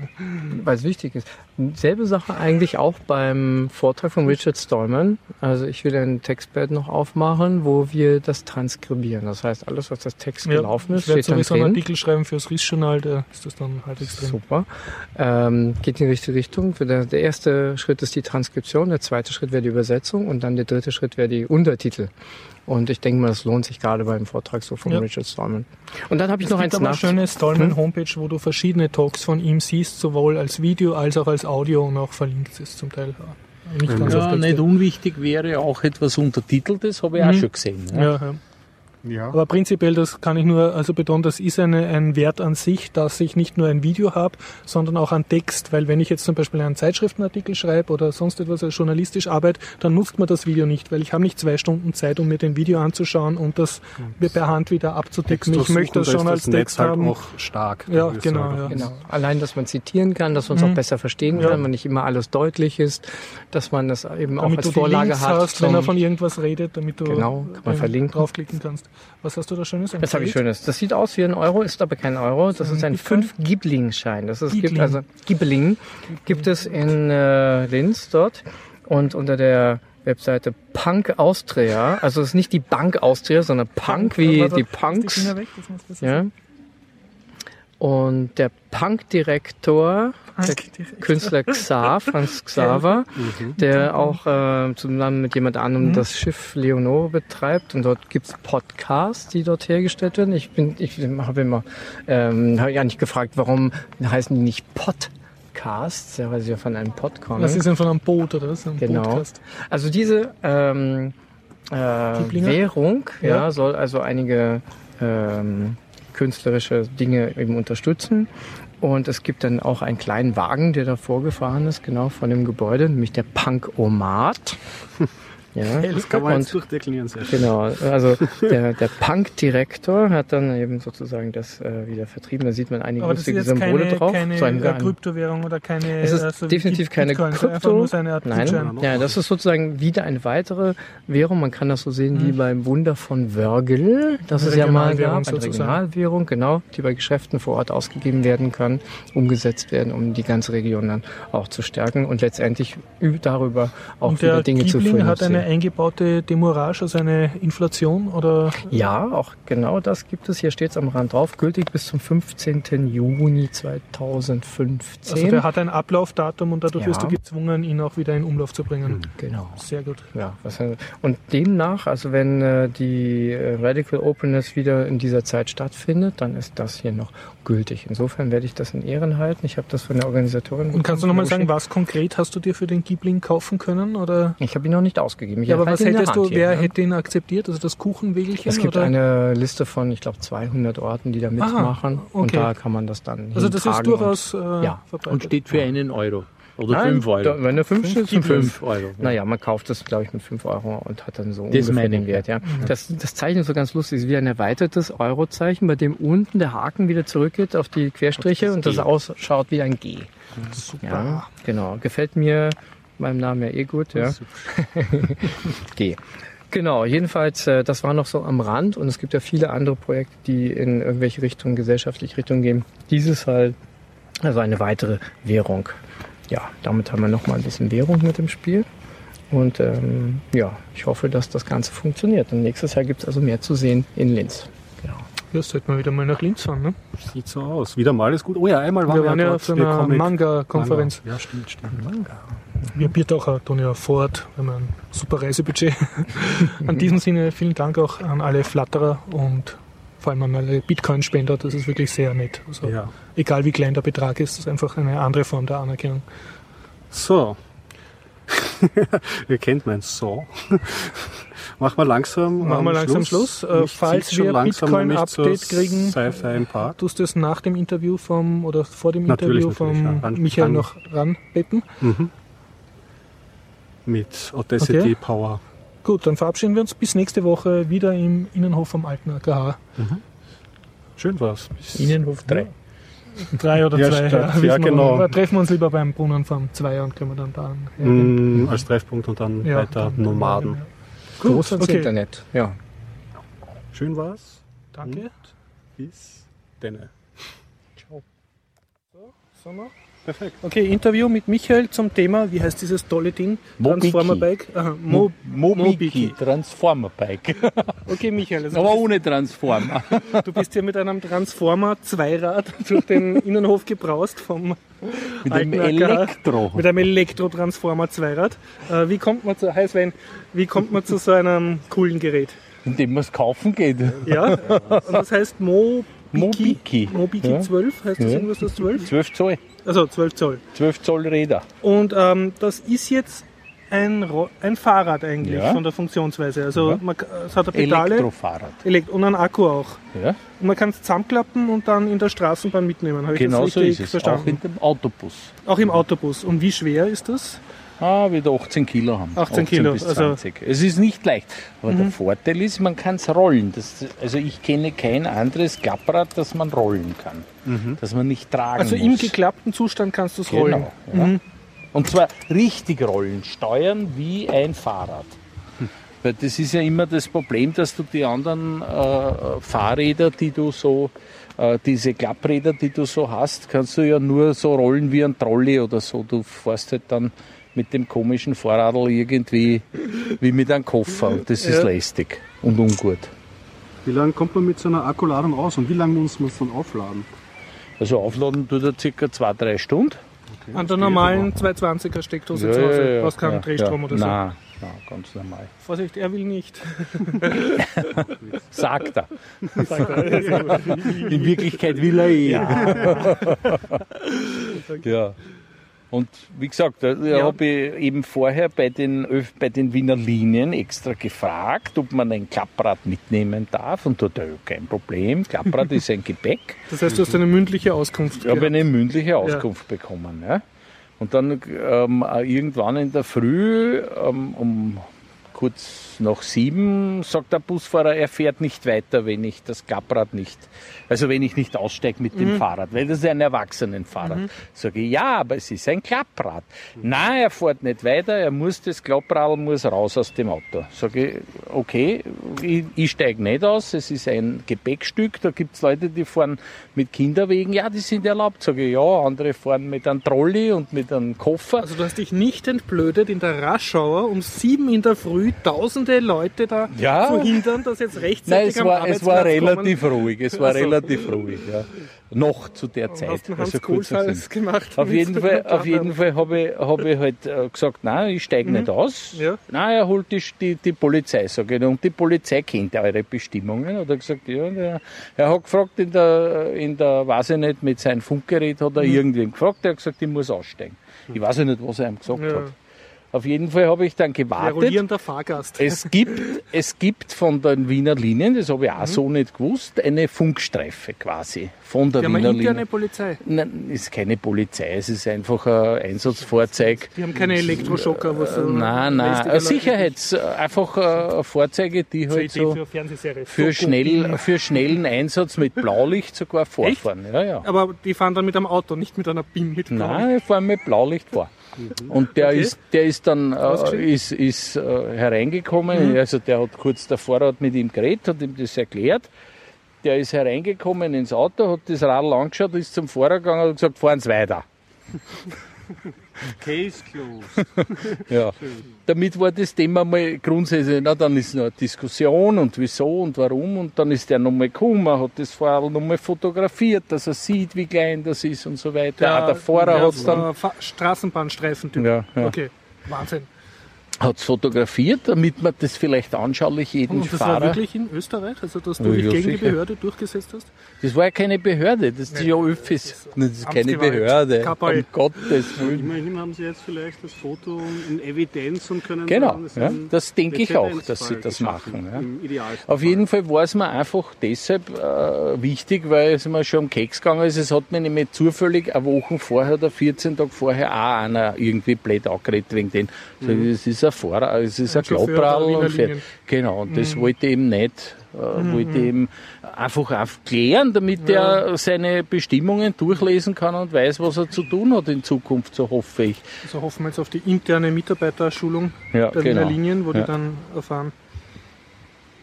weil es wichtig ist. Selbe Sache eigentlich auch beim Vortrag von Richard Stallman. Also ich will ein Textpad noch aufmachen, wo wir das transkribieren. Das heißt, alles, was das Text gelaufen ist, ich werde sowieso einen. Artikel schreiben fürs RIS-Journal, da ist das dann halt extrem. Super. Ähm, geht in die richtige Richtung. Für Der, der erste Schritt ist die Transkription, der zweite Schritt wäre die Übersetzung und dann der dritte Schritt wäre die Untertitel. Und ich denke mal, das lohnt sich gerade beim Vortrag so von Ja. Richard Stallman. Und dann habe ich Es noch gibt eins nach. schöne Stallman Hm? Homepage, wo du verschiedene Talks von ihm siehst, sowohl als Video als auch als Audio und auch verlinkt ist zum Teil. Nicht Ja, nicht unwichtig wäre auch etwas Untertiteltes, habe ich auch Mhm. schon gesehen. Ja. Ja, ja. Ja. Aber prinzipiell, das kann ich nur also betonen, das ist eine, ein Wert an sich, dass ich nicht nur ein Video habe, sondern auch an Text. Weil wenn ich jetzt zum Beispiel einen Zeitschriftenartikel schreibe oder sonst etwas als journalistisch arbeite, dann nutzt man das Video nicht, weil ich habe nicht zwei Stunden Zeit, um mir den Video anzuschauen und das per Hand wieder abzudecken. Ich möchte das schon da als ist das Text halt haben. auch stark. Ja, genau, ja. Genau. Allein, dass man zitieren kann, dass man es Mhm. auch besser verstehen Ja. kann, wenn nicht immer alles deutlich ist, dass man das eben auch damit als du die Vorlage Links hat. hast, wenn er von irgendwas redet, damit du Genau, kann man äh, verlinken. draufklicken kannst. Was hast du da Schönes? Das habe ich schönes. Das sieht aus wie ein Euro, ist aber kein Euro. Das ist ein Bitcoin? 5 Gibling-Schein. Das ist, gibt Gibling. also Gibling gibt es in äh, Linz dort und unter der Webseite Punk Austria. Also es ist nicht die Bank Austria, sondern Punk wie Warte, die Punks. Finger weg, Ja. Und der Punk-Direktor, der. Künstler Xav, Franz Xaver, der auch äh, zusammen mit jemand anderem das Schiff Leonore betreibt. Und dort gibt's Podcasts, die dort hergestellt werden. Ich bin, ich habe immer, ähm, habe ja nicht gefragt, warum heißen die nicht Podcasts, ja, weil sie ja von einem Pod kommen. Das ist dann von einem Boot oder was? Ein Genau. Podcast. Also diese ähm, äh? Währung ja. Ja. soll also einige ähm, künstlerische Dinge eben unterstützen. Und es gibt dann auch einen kleinen Wagen, der da vorgefahren ist, genau von dem Gebäude, nämlich der Punk-Omat. Ja. Das kann man Und- jetzt durchdeklinieren. Sehr. Genau, also der, der Punk-Direktor hat dann eben sozusagen das äh, wieder vertrieben. Da sieht man einige Aber ist lustige Symbole keine, drauf. keine So ein- äh, Kryptowährung oder keine... es ist also definitiv keine Bitcoin, ist Krypto. Nein, ja, das ist sozusagen wieder eine weitere Währung. Man kann das so sehen Mhm. wie beim Wunder von Wörgl, das es ja mal gab, eine sozusagen. Regionalwährung, genau, die bei Geschäften vor Ort ausgegeben werden kann, umgesetzt werden, um die ganze Region dann auch zu stärken und letztendlich darüber auch wieder der Dinge zu Giebling hat finanzieren. Eingebaute Demurrage, also eine Inflation oder Ja, auch genau das gibt es. Hier steht es am Rand drauf, gültig bis zum 15. Juni 2015. also der hat ein Ablaufdatum und dadurch Ja. wirst du gezwungen, ihn auch wieder in Umlauf zu bringen. genau. Sehr gut. Ja, und demnach, also wenn äh, die äh, Radical Openness wieder in dieser Zeit stattfindet, dann ist das hier noch gültig. Insofern werde ich das in Ehren halten. Ich habe das von der Organisatorin. Und kannst du nochmal sagen, was konkret hast du dir für den Giebling kaufen können? Oder? Ich habe ihn noch nicht ausgegeben. Ich Ja, aber was hättest du, Hand hier, wer ja. hätte ihn akzeptiert? Also das Kuchenwägelchen? Es gibt oder? eine Liste von, ich glaube, 200 Orten, die da mitmachen. Und okay. da kann man das dann Also das ist durchaus äh, Ja. verbreitet. Und steht für einen Euro. Oder Nein, fünf Euro. Da, wenn er 5 steht, sind 5. Fünf Euro. Naja, man kauft das, glaube ich, mit 5 Euro und hat dann so Das ungefähr meine den Wert. Ja. Das, das Zeichen ist so ganz lustig, ist wie ein erweitertes Eurozeichen, bei dem unten der Haken wieder zurückgeht auf die Querstriche und das G. ausschaut wie ein G. Super. Ja, genau. Gefällt mir meinem Namen ja eh gut. Ja. G. Genau, jedenfalls, äh, das war noch so am Rand und es gibt ja viele andere Projekte, die in irgendwelche Richtungen, gesellschaftliche Richtungen gehen. Dieses halt, also eine weitere Währung. Ja, damit haben wir noch mal ein bisschen Währung mit dem Spiel. Und ähm, ja, ich hoffe, dass das Ganze funktioniert. Und nächstes Jahr gibt es also mehr zu sehen in Linz. Genau. Ja, sollten wir wieder mal nach Linz fahren. Ne? Sieht so aus. Wieder mal ist gut. Oh ja, einmal waren Wir wir, waren ja dort. auf einer Manga-Konferenz. Manga. Ja, stimmt, stimmt. Wir Biertaucher tun ja fort, wir haben ein super Reisebudget. An diesem Sinne vielen Dank auch an alle Flatterer und vor allem an alle Bitcoin-Spender. Das ist wirklich sehr nett. Also, Ja. Egal wie klein der Betrag ist, das ist einfach eine andere Form der Anerkennung. So. Ihr kennt mein So. Machen wir langsam. Machen wir langsam Schluss. Äh, Mich falls zieht's schon wir Bitcoin-Update kriegen. Tust du es nach dem Interview vom oder vor dem Natürlich, Interview natürlich, vom ja. Ran- Michael ran- noch ranbeten? Mhm. Mit Audacity Okay. Power. Gut, dann verabschieden wir uns bis nächste Woche wieder im Innenhof vom alten AKH. Schön war's. Bis Innenhof 3. Drei oder Ja, zwei. wissen Ja, genau. Wir treffen wir uns lieber beim Brunnen vom Zweier und können wir dann da. Mm, als Treffpunkt und dann Ja, weiter dann- Nomaden. ja. Gut, Groß ans okay. Internet. Ja. Schön war's. Danke. Bis denne. So noch. Perfekt. Okay, Interview mit Michael zum Thema, wie heißt dieses tolle Ding? Mobiki. Transformer Bike. Aha, Mo Mobiki. Transformer Bike. Okay, Michael, also Aber ohne Transformer. du bist hier mit einem Transformer Zweirad durch den Innenhof gebraust vom Mit einem. Elektro. Mit einem Elektro-Transformer Zweirad. Äh, wie kommt man zu, Sven, wie kommt man zu so einem coolen Gerät? Indem man es kaufen geht. Ja, und das heißt Mobiki. Mobiki. Mobiki Ja. 12, heißt das Ja. irgendwas das 12? 12 Zoll. Also 12 Zoll. 12 Zoll Räder. Und ähm, das ist jetzt ein, Ro ein Fahrrad eigentlich Ja. von der Funktionsweise. Also Ja. man, es hat eine Pedale Elektrofahrrad. Elekt und einen Akku auch. Ja, Und man kann es zusammenklappen und dann in der Straßenbahn mitnehmen. Habe ich genau so ist es. verstanden? Auch in dem Autobus. Auch im Autobus. Und wie schwer ist das? Ah, wieder 18 Kilo haben. 18 Kilo, bis also- 20. Es ist nicht leicht. Aber der Vorteil ist, man kann es rollen. Das, also ich kenne kein anderes Klapprad, das man rollen kann. Das man nicht tragen Also muss. im geklappten Zustand kannst du es rollen. Genau. Ja. Und zwar richtig rollen, steuern wie ein Fahrrad. Weil das ist ja immer das Problem, dass du die anderen äh, Fahrräder, die du so, äh, diese Klappräder, die du so hast, kannst du ja nur so rollen wie ein Trolley oder so. Du fährst halt dann mit dem komischen Fahrradl irgendwie wie mit einem Koffer und das ist Ja. lästig und ungut. Wie lange kommt man mit so einer Akkuladung aus und wie lange muss man es dann aufladen? Also aufladen tut er circa zwei, drei Stunden. An der normalen 220er Steckdose zu Hause. Brauchst keinen Drehstrom oder so. Nein, nein, ganz normal. Vorsicht, er will nicht. Sagt er. In Wirklichkeit will er eh. Ja. Und wie gesagt, da Ja. habe ich eben vorher bei den, Öf- bei den Wiener Linien extra gefragt, ob man ein Klapprad mitnehmen darf. Und da, da kein Problem. Klapprad ist ein Gepäck. Das heißt, du hast eine mündliche Auskunft. Ich habe eine mündliche Auskunft bekommen. Ja. Und dann ähm, irgendwann in der Früh ähm, um kurz nach sieben sagt der Busfahrer, er fährt nicht weiter, wenn ich das Klapprad nicht, also wenn ich nicht aussteige mit dem Fahrrad, weil das ist ein Erwachsenenfahrrad. Sage ich, ja, aber es ist ein Klapprad. Nein, er fährt nicht weiter, er muss das Klapprad muss raus aus dem Auto. Sage ich, okay, ich, ich steige nicht aus, es ist ein Gepäckstück, da gibt es Leute, die fahren mit Kinderwegen, ja, die sind erlaubt. Sage ich, ja, andere fahren mit einem Trolley und mit einem Koffer. Also du hast dich nicht entblödet, in der Raschauer um sieben in der Früh tausende Leute da Ja. zu hindern, dass jetzt Nein, rechtzeitig es am war, es war kommen. relativ ruhig. Es war Ach so. relativ ruhig, ja. Noch zu der Zeit. hast also kurz gemacht. Auf jeden Fall, auf jeden. Fall habe ich, habe ich halt äh, gesagt, nein, ich steige nicht aus. Mhm. Ja. Nein, er holt die, die, die Polizei, sage ich. Und die Polizei kennt eure Bestimmungen. Hat er gesagt, ja. Der, er hat gefragt in der, in der, weiß ich nicht, mit seinem Funkgerät hat er Mhm. irgendwem gefragt. Er hat gesagt, ich muss aussteigen. Ich weiß ja nicht, was er ihm gesagt Ja. hat. Auf jeden Fall habe ich dann gewartet. rollierender Fahrgast. Es gibt, es gibt von den Wiener Linien, das habe ich auch so nicht gewusst, eine Funkstreife quasi von der Die Wiener eine Linie. Polizei. Nein, ist keine Polizei, es ist einfach ein Einsatzfahrzeug. Die haben keine Elektroschocker, wo so Nein, nein, eine Sicherheits, einfach äh, Fahrzeuge, die halt so für für, schnell, für schnellen Einsatz mit Blaulicht sogar vorfahren. Ja, ja. Aber die fahren dann mit einem Auto, nicht mit einer BIM mit Blau. Nein, wir fahren mit Blaulicht vor. Und der Okay. ist, der ist dann äh, ist, ist, äh, hereingekommen. Also der hat kurz davor hat mit ihm geredet, hat ihm das erklärt. Der ist hereingekommen ins Auto, hat das Radl angeschaut, ist zum Fahrer gegangen und hat gesagt, fahren Sie weiter. Case closed. Ja. Damit war das Thema mal grundsätzlich, na, dann ist noch eine Diskussion und wieso und warum und dann ist der nochmal gekommen, hat das Fahrrad nochmal fotografiert, dass er sieht, wie klein das ist und so weiter. Auch der Fahrer hat es dann Straßenbahnstreifentyp. Ja, ja. Okay, Wahnsinn. Hat's fotografiert, damit man das vielleicht anschaulich jedem Und das war Fahrer. wirklich in Österreich, also dass du dich ja, gegen die sicher. Behörde durchgesetzt hast? Das war ja keine Behörde, das ist ja Öffis. Das ist keine. Behörde. Kabal. Um Gottes Willen. Immerhin haben Sie jetzt vielleicht das Foto in Evidenz und können Genau, es ja, das denke ich auch, dass sie das machen. Ja. Auf jeden Fall war es mir einfach deshalb äh, wichtig, weil es mir schon um Keks gegangen ist. Es hat mir nämlich zufällig eine Woche vorher oder 14 Tage vorher auch einer irgendwie blöd angeredet wegen den. So, Es ist ein Fahrer, es ist ein, Ein Wiener und fährt. Genau, und das wollte ich eben nicht. Äh, wollte ich eben einfach aufklären, damit er seine Bestimmungen durchlesen kann und weiß, was er zu tun hat in Zukunft, so hoffe ich. Also hoffen wir jetzt auf die interne Mitarbeiterschulung Ja, der Wiener genau. Linien, wo Ja. die dann erfahren.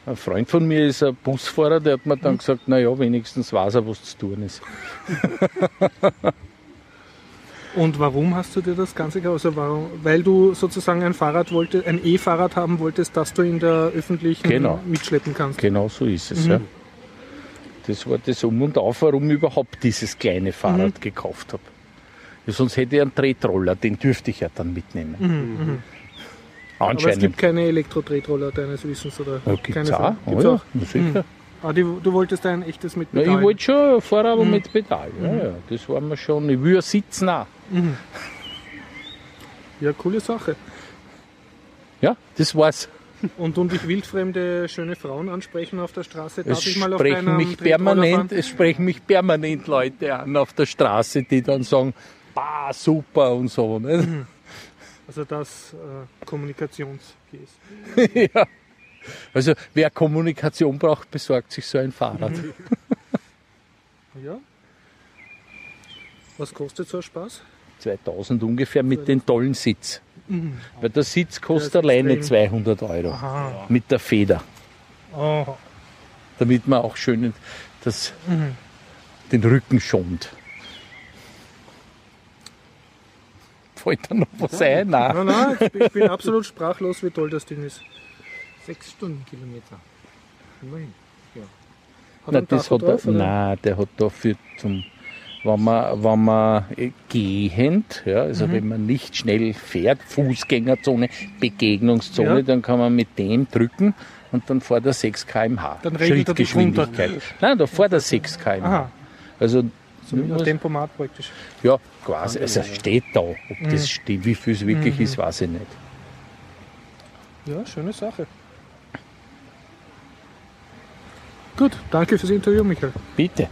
Ein Freund von mir ist ein Busfahrer, der hat mir dann gesagt, na ja, wenigstens weiß er, was zu tun ist. Und warum hast du dir das Ganze gekauft? Also warum? Weil du sozusagen ein Fahrrad wollte, ein E-Fahrrad haben wolltest, das du in der öffentlichen Genau. mitschleppen kannst. Genau so ist es. Ja. Das war das Um und Auf, warum ich überhaupt dieses kleine Fahrrad gekauft habe. Ja, sonst hätte ich einen Tretroller, den dürfte ich ja dann mitnehmen. Aber es Anscheinend. gibt keine Elektro-Tretroller deines Wissens oder ja, gibt's keine auch. Oh, Gibt's ja, auch. sicher. Ah, die, du wolltest ein echtes mit Ja, ich Pedalen. wollte schon Fahrrad, aber mit Pedal. Ja, ja, das war mir schon. Ich will ja sitzen auch. Ja, coole Sache. Ja, das war's. Und und ich wildfremde schöne Frauen ansprechen auf der Straße, darf Es ich mal auf sprechen, mich permanent, fahren? es sprechen mich permanent Leute an auf der Straße, die dann sagen, bah, super und so. Ne? Also das äh, Kommunikationskäse. ja. Also wer Kommunikation braucht, besorgt sich so ein Fahrrad. Ja. Was kostet so ein Spaß? 2000 ungefähr mit dem tollen Sitz. Weil der Sitz kostet ist alleine extrem. 200 Euro. Aha. Mit der Feder. Oh. Damit man auch schön das, Mhm. den Rücken schont. Fällt da noch was ein? Nein. Nein, nein, ich bin absolut sprachlos, wie toll das Ding ist. Sechs Stundenkilometer. Immerhin. Hat Nein, das hat er, nein, der hat dafür zum, wenn man, wenn man äh, gehend, ja, Mhm. also wenn man nicht schnell fährt, Fußgängerzone, Begegnungszone, Ja. dann kann man mit dem drücken und dann fährt er 6 km/h. Dann regelt er Schrittgeschwindigkeit. Nein, da fährt er 6 km/h. Aha, Also, so mit einem Tempomat praktisch. ja, quasi, also es steht da. Ob Mhm. das stimmt, wie viel es wirklich ist, weiß ich nicht. Ja, schöne Sache. Gut, danke fürs Interview, Michael. Bitte.